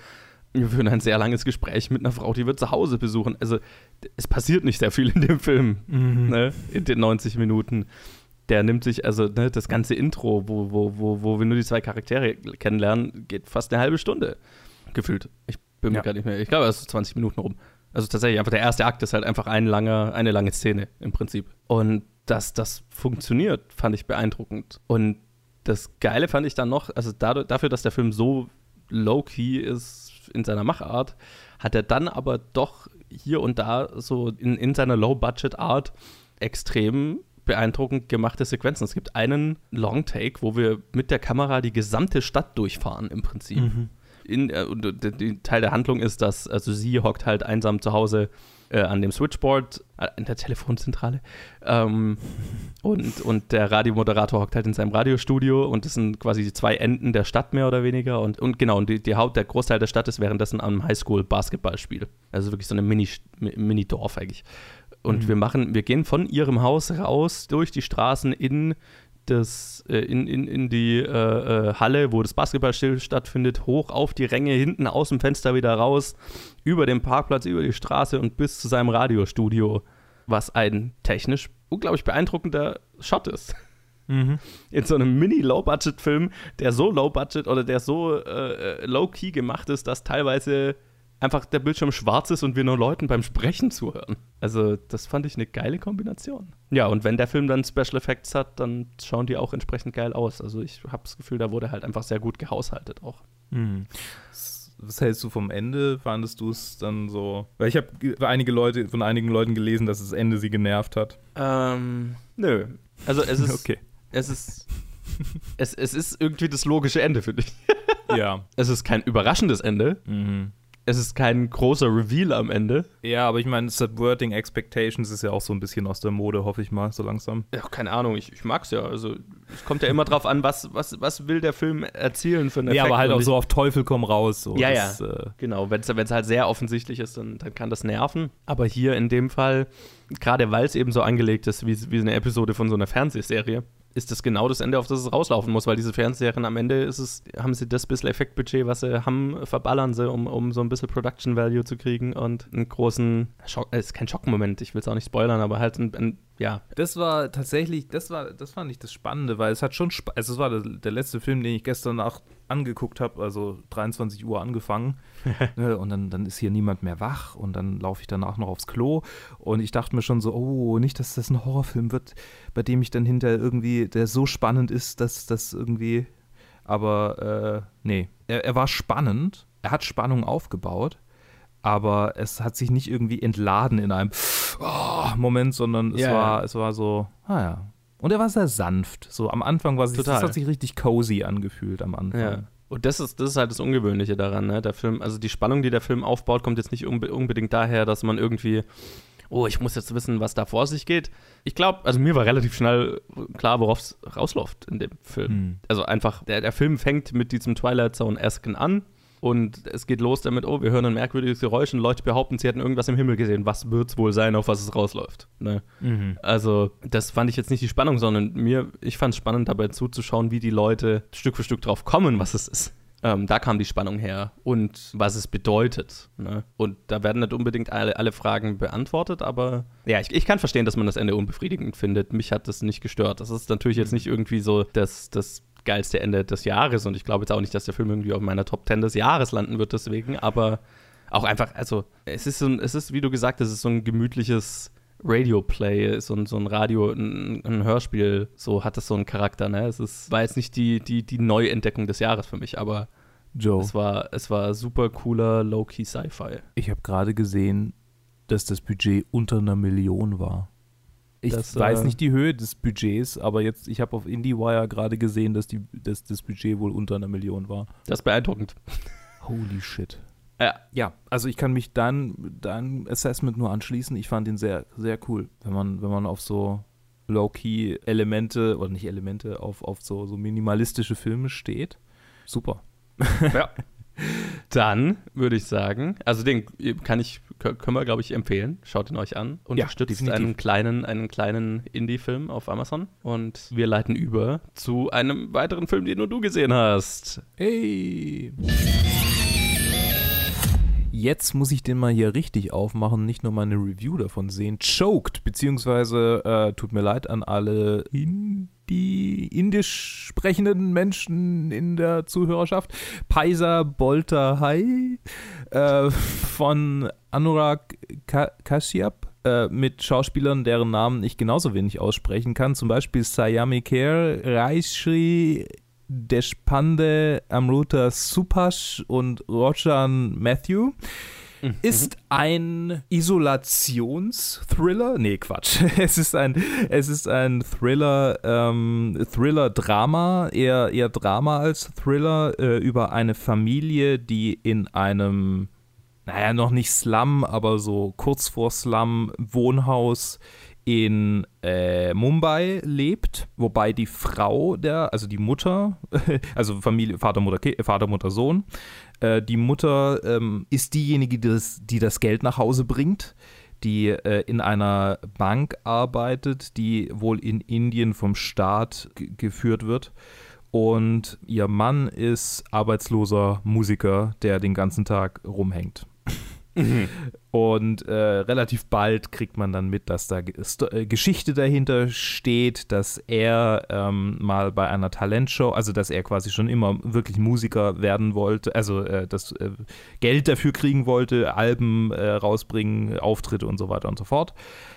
wir führen ein sehr langes Gespräch mit einer Frau, die wir zu Hause besuchen. Also es passiert nicht sehr viel in dem Film, mhm. ne, in den 90 Minuten. Der nimmt sich, also ne, das ganze Intro, wo, wo, wo, wo wir nur die zwei Charaktere kennenlernen, geht fast eine halbe Stunde gefühlt. Ich bin mir ja. gar nicht mehr, ich glaube, es ist 20 Minuten rum. Also tatsächlich einfach der erste Akt ist halt einfach ein langer, eine lange Szene im Prinzip. Und dass das funktioniert, fand ich beeindruckend. Und das Geile fand ich dann noch, also dadurch, dafür, dass der Film so low-key ist in seiner Machart, hat er dann aber doch hier und da so in, in seiner Low-Budget-Art extrem beeindruckend gemachte Sequenzen. Es gibt einen Long-Take, wo wir mit der Kamera die gesamte Stadt durchfahren im Prinzip. Mhm. In, äh, und, äh, Teil der Handlung ist, dass also sie hockt halt einsam zu Hause äh, an dem Switchboard, äh, in der Telefonzentrale. Ähm, und, und der Radiomoderator hockt halt in seinem Radiostudio und das sind quasi die zwei Enden der Stadt mehr oder weniger. Und, und genau, und die, die Haupt, der Großteil der Stadt ist währenddessen am Highschool-Basketballspiel. Also wirklich so ein Mini-Dorf Mini eigentlich. Und mhm. wir machen, wir gehen von ihrem Haus raus durch die Straßen in das, äh, in, in, in die äh, äh, Halle, wo das Basketballspiel stattfindet, hoch auf die Ränge, hinten aus dem Fenster wieder raus, über den Parkplatz, über die Straße und bis zu seinem Radiostudio, was ein technisch unglaublich beeindruckender Shot ist. Mhm. In so einem Mini-Low-Budget-Film, der so low-budget oder der so äh, äh, low-key gemacht ist, dass teilweise einfach der Bildschirm schwarz ist und wir nur Leuten beim Sprechen zuhören. Also, das fand ich eine geile Kombination. Ja, und wenn der Film dann Special Effects hat, dann schauen die auch entsprechend geil aus. Also, ich habe das Gefühl, da wurde halt einfach sehr gut gehaushaltet auch. Mhm. Was hältst du vom Ende? Fandest du es dann so? Weil ich habe einige Leute, von einigen Leuten gelesen, dass das Ende sie genervt hat. Ähm, nö. Also es ist. okay. Es ist. es, es ist irgendwie das logische Ende, finde ich. ja. Es ist kein überraschendes Ende. Mhm es ist kein großer Reveal am Ende. Ja, aber ich meine, Subverting Expectations ist ja auch so ein bisschen aus der Mode, hoffe ich mal, so langsam. Ja, keine Ahnung, ich, ich mag's ja. Also, es kommt ja immer drauf an, was, was, was will der Film erzielen für Effekt. Ja, aber halt auch so auf Teufel komm raus. So. Ja, das, ja. Äh genau, wenn es halt sehr offensichtlich ist, dann, dann kann das nerven. Aber hier in dem Fall, gerade weil es eben so angelegt ist, wie, wie eine Episode von so einer Fernsehserie, ist das genau das Ende, auf das es rauslaufen muss, weil diese Fernsehserien am Ende ist es, haben sie das bisschen Effektbudget, was sie haben, verballern sie, um, um so ein bisschen Production Value zu kriegen und einen großen Schock, es ist kein Schockmoment, ich will es auch nicht spoilern, aber halt ein, ein ja. Das war tatsächlich, das war, das fand ich das Spannende, weil es hat schon, also es war der, der letzte Film, den ich gestern Nacht angeguckt habe, also 23 Uhr angefangen. Ne, und dann, dann ist hier niemand mehr wach und dann laufe ich danach noch aufs Klo. Und ich dachte mir schon so, oh, nicht, dass das ein Horrorfilm wird, bei dem ich dann hinterher irgendwie, der so spannend ist, dass das irgendwie, aber äh, nee, er, er war spannend, er hat Spannung aufgebaut, aber es hat sich nicht irgendwie entladen in einem oh, Moment, sondern es, yeah. war, es war so, ah ja. Und er war sehr sanft. So am Anfang war es, das hat sich richtig cozy angefühlt am Anfang. Ja. Und das ist, das ist halt das Ungewöhnliche daran, ne? Der Film, also die Spannung, die der Film aufbaut, kommt jetzt nicht unbe unbedingt daher, dass man irgendwie, oh, ich muss jetzt wissen, was da vor sich geht. Ich glaube, also mir war relativ schnell klar, worauf es rausläuft in dem Film. Hm. Also einfach, der, der Film fängt mit diesem Twilight Zone-Esken an und es geht los damit, oh, wir hören ein merkwürdiges Geräusch und Leute behaupten, sie hätten irgendwas im Himmel gesehen. Was wird es wohl sein, auf was es rausläuft? Ne? Mhm. Also, das fand ich jetzt nicht die Spannung, sondern mir, ich fand es spannend, dabei zuzuschauen, wie die Leute Stück für Stück drauf kommen, was es ist. Ähm, da kam die Spannung her und was es bedeutet. Ne? Und da werden nicht unbedingt alle, alle Fragen beantwortet, aber ja, ich, ich, kann verstehen, dass man das Ende unbefriedigend findet. Mich hat das nicht gestört. Das ist natürlich jetzt nicht irgendwie so das, das geilste Ende des Jahres und ich glaube jetzt auch nicht, dass der Film irgendwie auf meiner Top 10 des Jahres landen wird deswegen, aber auch einfach, also es ist so ein, es ist, wie du gesagt hast, es ist so ein gemütliches Radio-Play, so ein, so ein Radio, ein, ein, Hörspiel, so hat das so einen Charakter, ne? Es ist, war jetzt nicht die, die, die Neuentdeckung des Jahres für mich, aber Joe. Es war, es war super cooler, low-key Sci-Fi. Ich habe gerade gesehen, dass das Budget unter einer Million war. Ich das, weiß äh, nicht die Höhe des Budgets, aber jetzt, ich habe auf IndieWire gerade gesehen, dass, die, dass das Budget wohl unter einer Million war. Das ist beeindruckend. Holy shit. Ja. ja, also ich kann mich dann dein Assessment nur anschließen. Ich fand ihn sehr, sehr cool, wenn man, wenn man auf so Low-Key-Elemente, oder nicht Elemente, auf, auf so, so minimalistische Filme steht. Super. Ja. Dann würde ich sagen, also den kann ich, können wir, glaube ich, empfehlen. Schaut ihn euch an. Unterstützt ja, einen kleinen, einen kleinen Indie-Film auf Amazon. Und wir leiten über zu einem weiteren Film, den nur du gesehen hast. Hey! Jetzt muss ich den mal hier richtig aufmachen, nicht nur mal eine Review davon sehen. Choked, beziehungsweise äh, tut mir leid an alle in die indisch sprechenden Menschen in der Zuhörerschaft. Paisa Bolter Hai äh, von Anurag Kashyap äh, mit Schauspielern, deren Namen ich genauso wenig aussprechen kann. Zum Beispiel Sayami Kher, Raishri Deshpande, Amruta Supash und Rojan Matthew. Mhm. Ist ein Isolationsthriller? Nee, Quatsch. Es ist ein, es ist ein Thriller, ähm, Thriller-Drama, eher, eher Drama als Thriller, äh, über eine Familie, die in einem, naja, noch nicht Slum, aber so kurz vor Slum Wohnhaus in äh, Mumbai lebt, wobei die Frau der, also die Mutter, also Familie, Vater, Mutter, Vater, Mutter, Sohn, äh, die Mutter ähm, ist diejenige, die das, die das Geld nach Hause bringt, die äh, in einer Bank arbeitet, die wohl in Indien vom Staat geführt wird. Und ihr Mann ist arbeitsloser Musiker, der den ganzen Tag rumhängt. Und äh, relativ bald kriegt man dann mit, dass da äh, Geschichte dahinter steht, dass er ähm, mal bei einer Talentshow, also dass er quasi schon immer wirklich Musiker werden wollte, also äh, das äh, Geld dafür kriegen wollte, Alben äh, rausbringen, Auftritte und so weiter und so fort.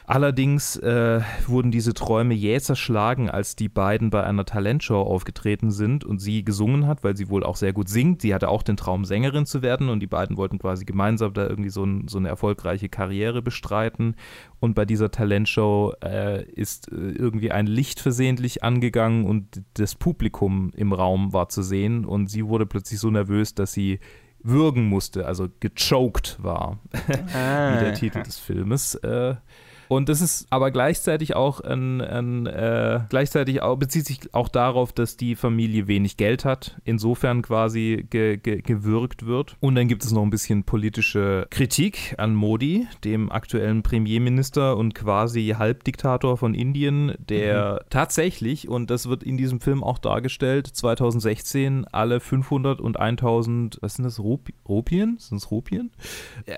Allerdings äh, wurden diese Träume jäh zerschlagen, als die beiden bei einer Talentshow aufgetreten sind und sie gesungen hat, weil sie wohl auch sehr gut singt. Sie hatte auch den Traum, Sängerin zu werden und die beiden wollten quasi gemeinsam da irgendwie so, ein, so eine erfolgreiche Karriere bestreiten. Und bei dieser Talentshow äh, ist äh, irgendwie ein Licht versehentlich angegangen und das Publikum im Raum war zu sehen und sie wurde plötzlich so nervös, dass sie würgen musste, also gechoked war, ah. wie der Titel des Filmes. Äh, und das ist aber gleichzeitig auch ein, ein äh, gleichzeitig auch, bezieht sich auch darauf, dass die Familie wenig Geld hat, insofern quasi ge, ge, gewürgt wird. Und dann gibt es noch ein bisschen politische Kritik an Modi, dem aktuellen Premierminister und quasi Halbdiktator von Indien, der mhm. tatsächlich, und das wird in diesem Film auch dargestellt, 2016 alle 500 und 1000, was sind das, Rup Rupien? Sind es Rupien?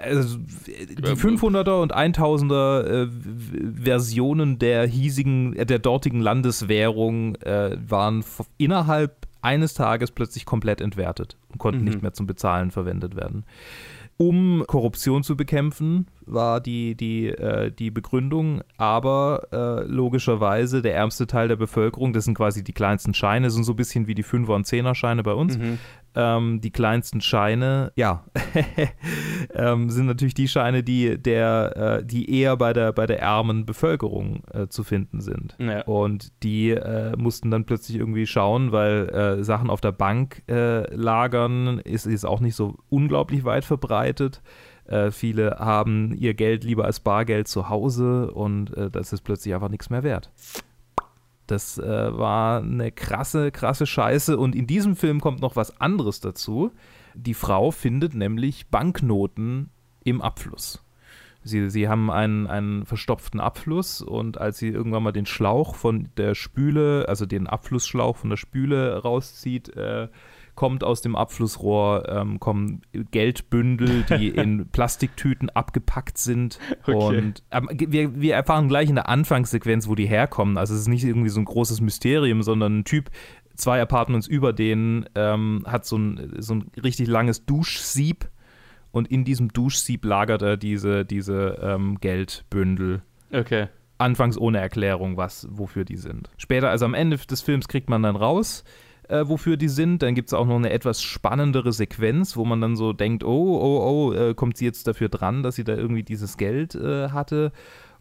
Also, die 500er und 1000er äh, Versionen der hiesigen, äh, der dortigen Landeswährung äh, waren innerhalb eines Tages plötzlich komplett entwertet und konnten mhm. nicht mehr zum Bezahlen verwendet werden. Um Korruption zu bekämpfen, war die, die, äh, die Begründung, aber äh, logischerweise der ärmste Teil der Bevölkerung, das sind quasi die kleinsten Scheine, sind so ein bisschen wie die 5er und 10er Scheine bei uns, mhm ähm, die kleinsten Scheine, ja, ähm, sind natürlich die Scheine, die der, äh, die eher bei der, bei der ärmen Bevölkerung äh, zu finden sind. Ja. Und die äh, mussten dann plötzlich irgendwie schauen, weil äh, Sachen auf der Bank lagern ist, ist auch nicht so unglaublich weit verbreitet. Äh, viele haben ihr Geld lieber als Bargeld zu Hause und das ist plötzlich einfach nichts mehr wert. Das äh, war eine krasse, krasse Scheiße. Und in diesem Film kommt noch was anderes dazu. Die Frau findet nämlich Banknoten im Abfluss. Sie, sie haben einen, einen verstopften Abfluss und als sie irgendwann mal den Schlauch von der Spüle, also den Abflussschlauch von der Spüle rauszieht, äh, kommt aus dem Abflussrohr, ähm, kommen Geldbündel, die in Plastiktüten abgepackt sind. Okay. Und ähm, wir, wir erfahren gleich in der Anfangssequenz, wo die herkommen. Also es ist nicht irgendwie so ein großes Mysterium, sondern ein Typ, zwei Apartments über denen, ähm, hat so ein, so ein richtig langes Duschsieb und in diesem Duschsieb lagert er diese, diese ähm, Geldbündel. Okay. Anfangs ohne Erklärung, was, wofür die sind. Später, also am Ende des Films kriegt man dann raus, äh, wofür die sind. Dann gibt es auch noch eine etwas spannendere Sequenz, wo man dann so denkt, oh, oh, oh, äh, kommt sie jetzt dafür dran, dass sie da irgendwie dieses Geld äh, hatte.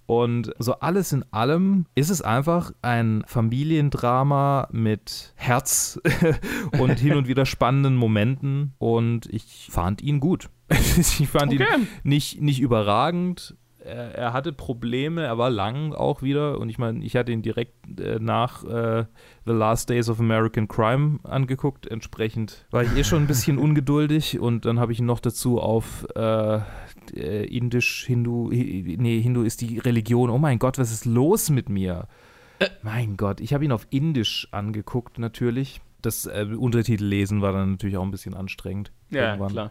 Und so alles in allem ist es einfach ein Familiendrama mit Herz und hin und wieder spannenden Momenten. Und ich fand ihn gut. ich fand okay. ihn nicht, nicht überragend, er, er, hatte Probleme, er war lang auch wieder und ich meine, ich hatte ihn direkt äh, nach äh, The Last Days of American Crime angeguckt. Entsprechend war ich eh schon ein bisschen ungeduldig und dann habe ich ihn noch dazu auf äh, äh Indisch, Hindu, nee, Hindu ist die Religion. Oh mein Gott, was ist los mit mir? Mein Gott, ich habe ihn auf Indisch angeguckt natürlich. Das äh, Untertitel lesen war dann natürlich auch ein bisschen anstrengend. Ja, irgendwann. klar.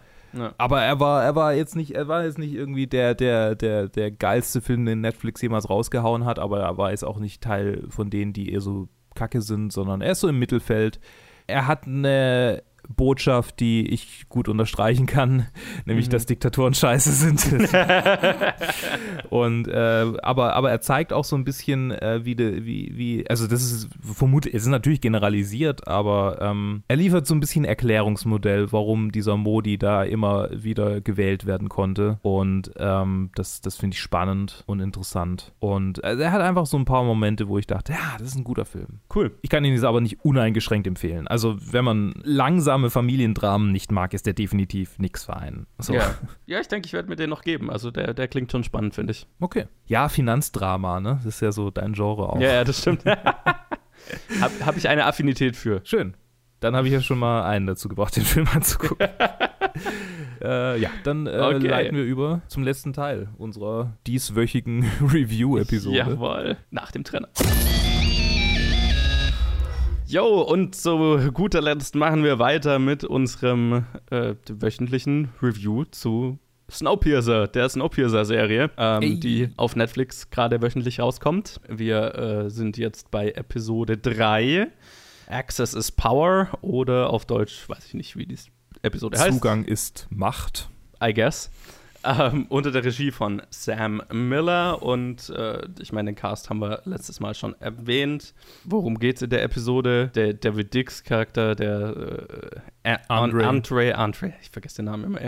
Aber er war, er war jetzt nicht, er war jetzt nicht irgendwie der, der, der, der geilste Film, den Netflix jemals rausgehauen hat, aber er war jetzt auch nicht Teil von denen, die eher so kacke sind, sondern er ist so im Mittelfeld. Er hat eine Botschaft, die ich gut unterstreichen kann, nämlich, mhm. dass Diktatoren scheiße sind. und äh, aber, aber er zeigt auch so ein bisschen, äh, wie, de, wie, wie, also das ist vermutlich, es ist natürlich generalisiert, aber ähm, er liefert so ein bisschen Erklärungsmodell, warum dieser Modi da immer wieder gewählt werden konnte. Und ähm, das, das finde ich spannend und interessant. Und äh, er hat einfach so ein paar Momente, wo ich dachte, ja, das ist ein guter Film. Cool. Ich kann ihn jetzt aber nicht uneingeschränkt empfehlen. Also wenn man langsam langsame Familiendramen nicht mag, ist der definitiv nix für einen. So. Ja. ja, ich denke, ich werde mir den noch geben. Also der, der klingt schon spannend, finde ich. Okay. Ja, Finanzdrama, ne? Das ist ja so dein Genre auch. Ja, ja das stimmt. Habe hab ich eine Affinität für. Schön. Dann habe ich ja schon mal einen dazu gebracht, den Film anzugucken. äh, ja, dann äh, okay. leiten wir über zum letzten Teil unserer dieswöchigen Review-Episode. Jawohl, nach dem Trenner. Jo, und zu guter Letzt machen wir weiter mit unserem äh, wöchentlichen Review zu Snowpiercer, der Snowpiercer-Serie, ähm, die auf Netflix gerade wöchentlich rauskommt. Wir äh, sind jetzt bei Episode 3. Access is Power oder auf Deutsch, weiß ich nicht, wie die Episode heißt. Zugang ist Macht. I guess ähm, unter der Regie von Sam Miller. Und äh, ich meine, den Cast haben wir letztes Mal schon erwähnt. Worum geht es in der Episode? Der David Dix Charakter, der äh, Andre. Andre, Andre, ich vergesse den Namen immer,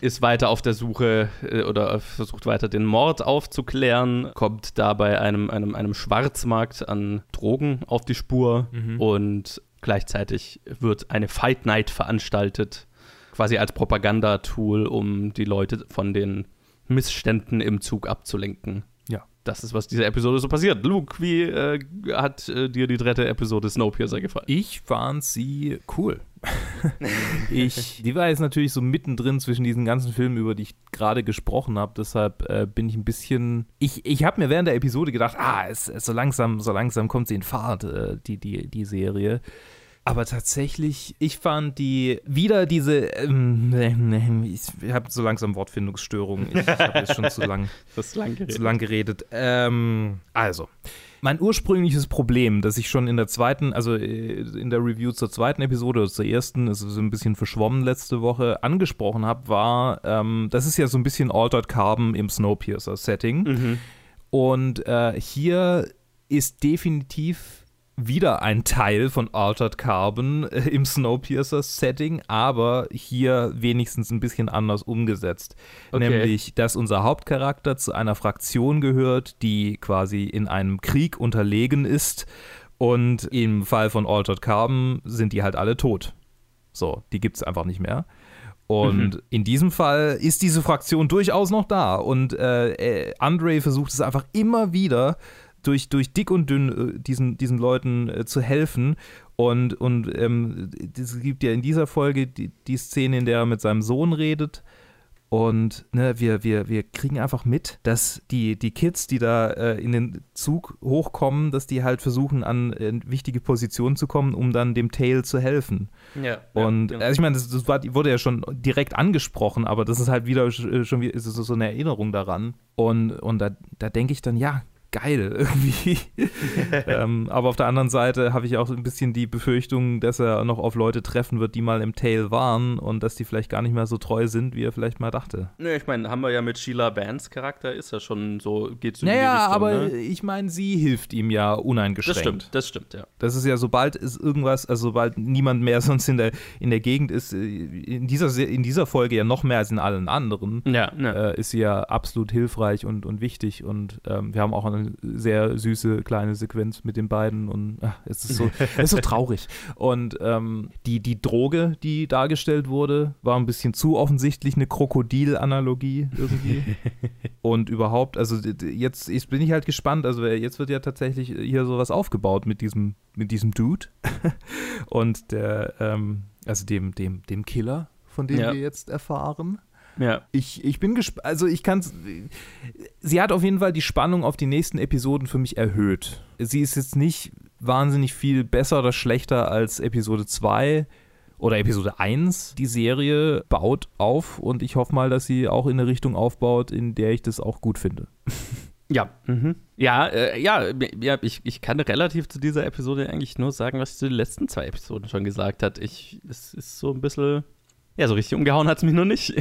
ist weiter auf der Suche äh, oder versucht weiter den Mord aufzuklären, kommt dabei einem, einem, einem Schwarzmarkt an Drogen auf die Spur mhm. und gleichzeitig wird eine Fight Night veranstaltet quasi als Propagandatool, um die Leute von den Missständen im Zug abzulenken. Ja. Das ist, was diese Episode so passiert. Luke, wie äh, hat äh, dir die dritte Episode Snowpiercer gefallen? Ich fand sie cool. ich, die war jetzt natürlich so mittendrin zwischen diesen ganzen Filmen, über die ich gerade gesprochen habe. Deshalb äh, bin ich ein bisschen. Ich, ich habe mir während der Episode gedacht, ah, es, es, so langsam, so langsam kommt sie in Fahrt, äh, die, die, die Serie. Aber tatsächlich, ich fand die wieder diese. Ähm, ich habe so langsam Wortfindungsstörungen. Ich, ich habe jetzt schon zu lang, lang geredet. Zu lang geredet. Ähm, also. Mein ursprüngliches Problem, das ich schon in der zweiten, also äh, in der Review zur zweiten Episode oder zur ersten, ist so ein bisschen verschwommen letzte Woche, angesprochen habe, war, ähm, das ist ja so ein bisschen Altered Carbon im Snowpiercer-Setting. Mhm. Und äh, hier ist definitiv wieder ein Teil von Altered Carbon äh, im Snowpiercer-Setting, aber hier wenigstens ein bisschen anders umgesetzt. Okay. Nämlich, dass unser Hauptcharakter zu einer Fraktion gehört, die quasi in einem Krieg unterlegen ist und im Fall von Altered Carbon sind die halt alle tot. So, die gibt es einfach nicht mehr. Und mhm. in diesem Fall ist diese Fraktion durchaus noch da. Und äh, äh Andre versucht es einfach immer wieder durch, durch dick und dünn äh, diesen, diesen Leuten äh, zu helfen. Und, und ähm, es gibt ja in dieser Folge die, die Szene, in der er mit seinem Sohn redet. Und ne, wir, wir, wir kriegen einfach mit, dass die, die Kids, die da äh, in den Zug hochkommen, dass die halt versuchen, an äh, wichtige Positionen zu kommen, um dann dem Tail zu helfen. Ja, und ja, genau. also ich meine, das, das war, wurde ja schon direkt angesprochen, aber das ist halt wieder äh, schon wieder, ist so eine Erinnerung daran. Und, und da, da denke ich dann, ja, geil irgendwie. ähm, aber auf der anderen Seite habe ich auch ein bisschen die Befürchtung, dass er noch auf Leute treffen wird, die mal im Tail waren und dass die vielleicht gar nicht mehr so treu sind, wie er vielleicht mal dachte. Nö, ich meine, haben wir ja mit Sheila Bands Charakter, ist ja schon so, geht so naja, Richtung, aber ne? ich meine, sie hilft ihm ja uneingeschränkt. Das stimmt, das stimmt, ja. Das ist ja, sobald es irgendwas, also sobald niemand mehr sonst in der, in der Gegend ist, äh, in dieser, in dieser Folge ja noch mehr als in allen anderen, ja, ja. Äh, ist sie ja absolut hilfreich und, und wichtig und ähm, wir haben auch eine sehr süße kleine Sequenz mit den beiden und ach, es ist so, es ist so traurig. Und ähm, die, die Droge, die dargestellt wurde, war ein bisschen zu offensichtlich eine Krokodil-Analogie irgendwie. und überhaupt, also jetzt, jetzt bin ich halt gespannt. Also jetzt wird ja tatsächlich hier sowas aufgebaut mit diesem, mit diesem Dude. und der, ähm, also dem, dem, dem Killer, von dem ja. wir jetzt erfahren. Ja. Ich, ich bin gespannt, also ich kann Sie hat auf jeden Fall die Spannung auf die nächsten Episoden für mich erhöht. Sie ist jetzt nicht wahnsinnig viel besser oder schlechter als Episode 2 oder Episode 1. Die Serie baut auf und ich hoffe mal, dass sie auch in eine Richtung aufbaut, in der ich das auch gut finde. Ja, mhm. ja, äh, ja, ja, ich, ich kann relativ zu dieser Episode eigentlich nur sagen, was zu den letzten zwei Episoden schon gesagt hat. Ich, es ist so ein bisschen ja, so richtig umgehauen hat es mich noch nicht.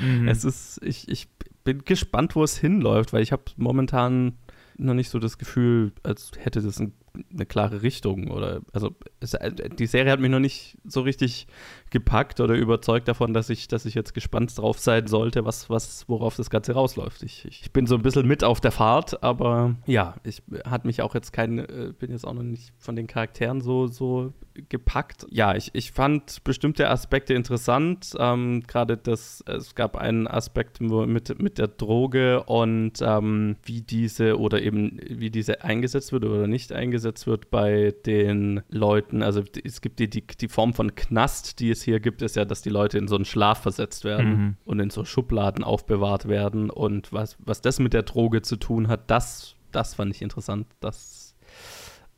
mhm. Es ist, ich, ich bin gespannt, wo es hinläuft, weil ich habe momentan noch nicht so das Gefühl, als hätte das ein, eine klare Richtung oder also es, die Serie hat mich noch nicht so richtig gepackt oder überzeugt davon, dass ich, dass ich jetzt gespannt drauf sein sollte, was, was, worauf das Ganze rausläuft. Ich, ich bin so ein bisschen mit auf der Fahrt, aber ja, ich hat mich auch jetzt kein, äh, bin jetzt auch noch nicht von den Charakteren so, so gepackt. Ja, ich, ich fand bestimmte Aspekte interessant. Ähm, Gerade das, es gab einen Aspekt mit, mit der Droge und ähm, wie diese oder eben wie diese eingesetzt wird oder nicht eingesetzt wird bei den Leuten. Also es gibt die, die, die Form von Knast, die es hier gibt, ist ja, dass die Leute in so einen Schlaf versetzt werden mhm. und in so Schubladen aufbewahrt werden. Und was, was das mit der Droge zu tun hat, das, das fand ich interessant. Das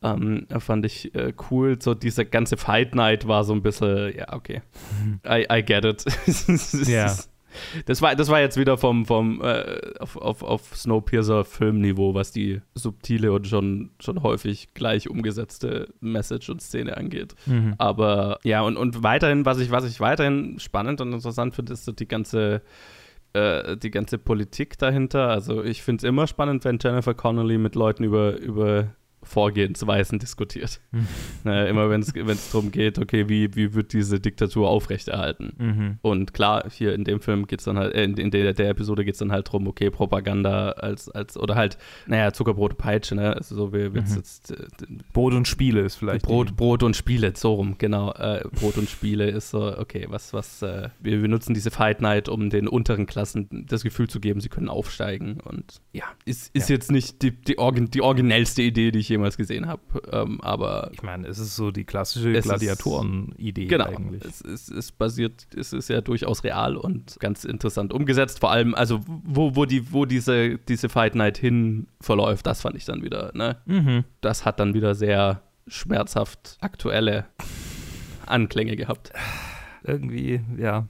ähm, fand ich äh, cool. So diese ganze Fight Night war so ein bisschen, ja, okay. Mhm. I, I get it. ja. Das war, das war jetzt wieder vom, vom äh, auf, auf, auf Snowpiercer-Filmniveau, was die subtile und schon, schon häufig gleich umgesetzte Message und Szene angeht. Mhm. Aber ja, und, und weiterhin, was ich, was ich weiterhin spannend und interessant finde, ist so die ganze äh, die ganze Politik dahinter. Also ich finde es immer spannend, wenn Jennifer Connolly mit Leuten über, über Vorgehensweisen diskutiert. Mhm. Äh, immer wenn es darum geht, okay, wie, wie wird diese Diktatur aufrechterhalten? Mhm. Und klar, hier in dem Film geht es dann halt, äh, in, in der, der Episode geht es dann halt darum, okay, Propaganda als, als oder halt, naja, Zuckerbrot, Peitsche, ne? Also so wie mhm. jetzt äh, Brot und Spiele ist vielleicht. Brot, Brot und Spiele, so rum, genau. Äh, Brot und Spiele ist so, okay, was, was, äh, wir, wir nutzen diese Fight Night, um den unteren Klassen das Gefühl zu geben, sie können aufsteigen. Und ja, ist, ist ja. jetzt nicht die, die, Orgin, die originellste Idee, die ich jemals gesehen habe. Ähm, aber ich meine, es ist so die klassische Gladiatoren-Idee genau, eigentlich. Es, es, es basiert, es ist ja durchaus real und ganz interessant umgesetzt. Vor allem, also wo, wo, die, wo diese, diese Fight Night hin verläuft, das fand ich dann wieder, ne? Mhm. Das hat dann wieder sehr schmerzhaft aktuelle Anklänge gehabt. Irgendwie, ja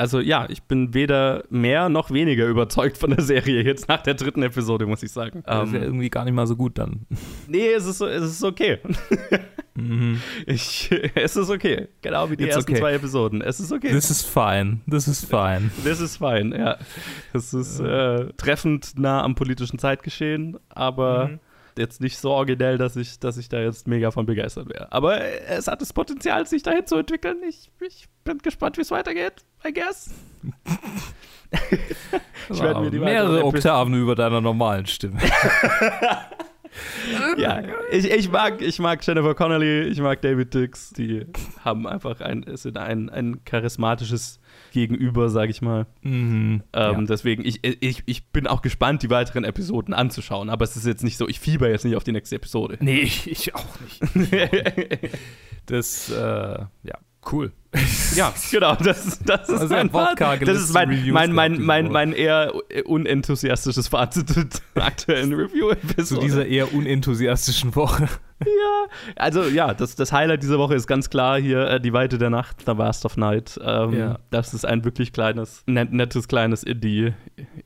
also ja, ich bin weder mehr noch weniger überzeugt von der Serie jetzt nach der dritten Episode, muss ich sagen. Das ist ja ähm, irgendwie gar nicht mal so gut dann. Nee, es ist, es ist okay. mhm. ich, es ist okay. Genau wie die It's ersten okay. zwei Episoden. Es ist okay. This is fine. This is fine. This is fine, ja. Es ist äh, treffend nah am politischen Zeitgeschehen, aber mhm jetzt nicht so originell, dass ich, dass ich da jetzt mega von begeistert wäre. Aber es hat das Potenzial, sich dahin zu entwickeln. Ich, ich bin gespannt, wie es weitergeht, I guess. ich werde mir die mehrere Oktaven über deiner normalen Stimme. ja, ich, ich, mag, ich mag Jennifer Connelly, ich mag David Dix. Die haben einfach ein, sind ein, ein charismatisches Gegenüber, sage ich mal. Mhm, ähm, ja. Deswegen, ich, ich, ich bin auch gespannt, die weiteren Episoden anzuschauen. Aber es ist jetzt nicht so, ich fieber jetzt nicht auf die nächste Episode. Nee, ich, ich auch nicht. das, äh, ja. Cool. Ja, genau. Das, das ist also mein, Fazit. das ist mein, mein, mein, mein, mein eher unenthusiastisches Fazit der aktuellen Review-Episode. Zu dieser eher unenthusiastischen Woche. Ja, also ja, das, das Highlight dieser Woche ist ganz klar hier äh, Die Weite der Nacht, The Vast of Night. Ähm, ja. Das ist ein wirklich kleines, net, nettes, kleines Indie,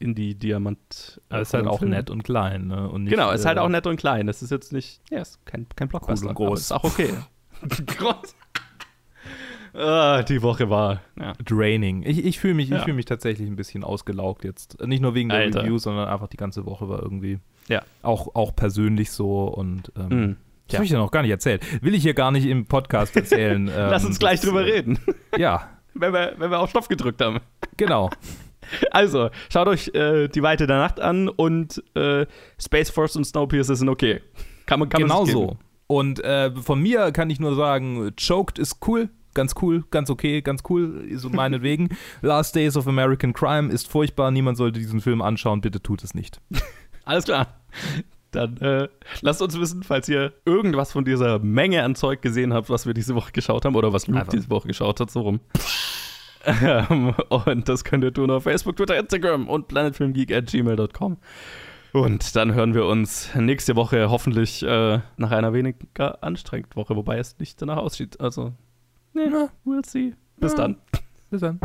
Indie-Diamant. Äh, ist halt auch Film. nett und klein. Ne? Und nicht, genau, ist halt äh, auch nett und klein. Das ist jetzt nicht, ja, ist kein, kein Blockbuster. Cool groß. ist auch okay. groß. Ah, die Woche war ja. draining. Ich, ich fühle mich, ja. fühl mich tatsächlich ein bisschen ausgelaugt jetzt. Nicht nur wegen der Alter. Review, sondern einfach die ganze Woche war irgendwie ja. auch, auch persönlich so und ähm, mhm. Das habe ich ja noch gar nicht erzählt. Will ich hier gar nicht im Podcast erzählen. ähm, Lass uns gleich das, drüber reden. Ja. wenn, wir, wenn wir auf Stoff gedrückt haben. Genau. Also, schaut euch äh, die Weite der Nacht an und äh, Space Force und Snowpiercer sind okay. Kann man, kann genau man so. Und äh, von mir kann ich nur sagen, Choked ist cool ganz cool, ganz okay, ganz cool, so meinetwegen. Last Days of American Crime ist furchtbar, niemand sollte diesen Film anschauen, bitte tut es nicht. Alles klar. Dann äh, lasst uns wissen, falls ihr irgendwas von dieser Menge an Zeug gesehen habt, was wir diese Woche geschaut haben oder was Luke Einfach. diese Woche geschaut hat, so rum. Ähm, und das könnt ihr tun auf Facebook, Twitter, Instagram und planetfilmgeek at gmail.com. Und dann hören wir uns nächste Woche hoffentlich äh, nach einer weniger anstrengenden Woche, wobei es nicht danach aussieht. Also Nee, we'll see. Bis ja. dann. Bis dann.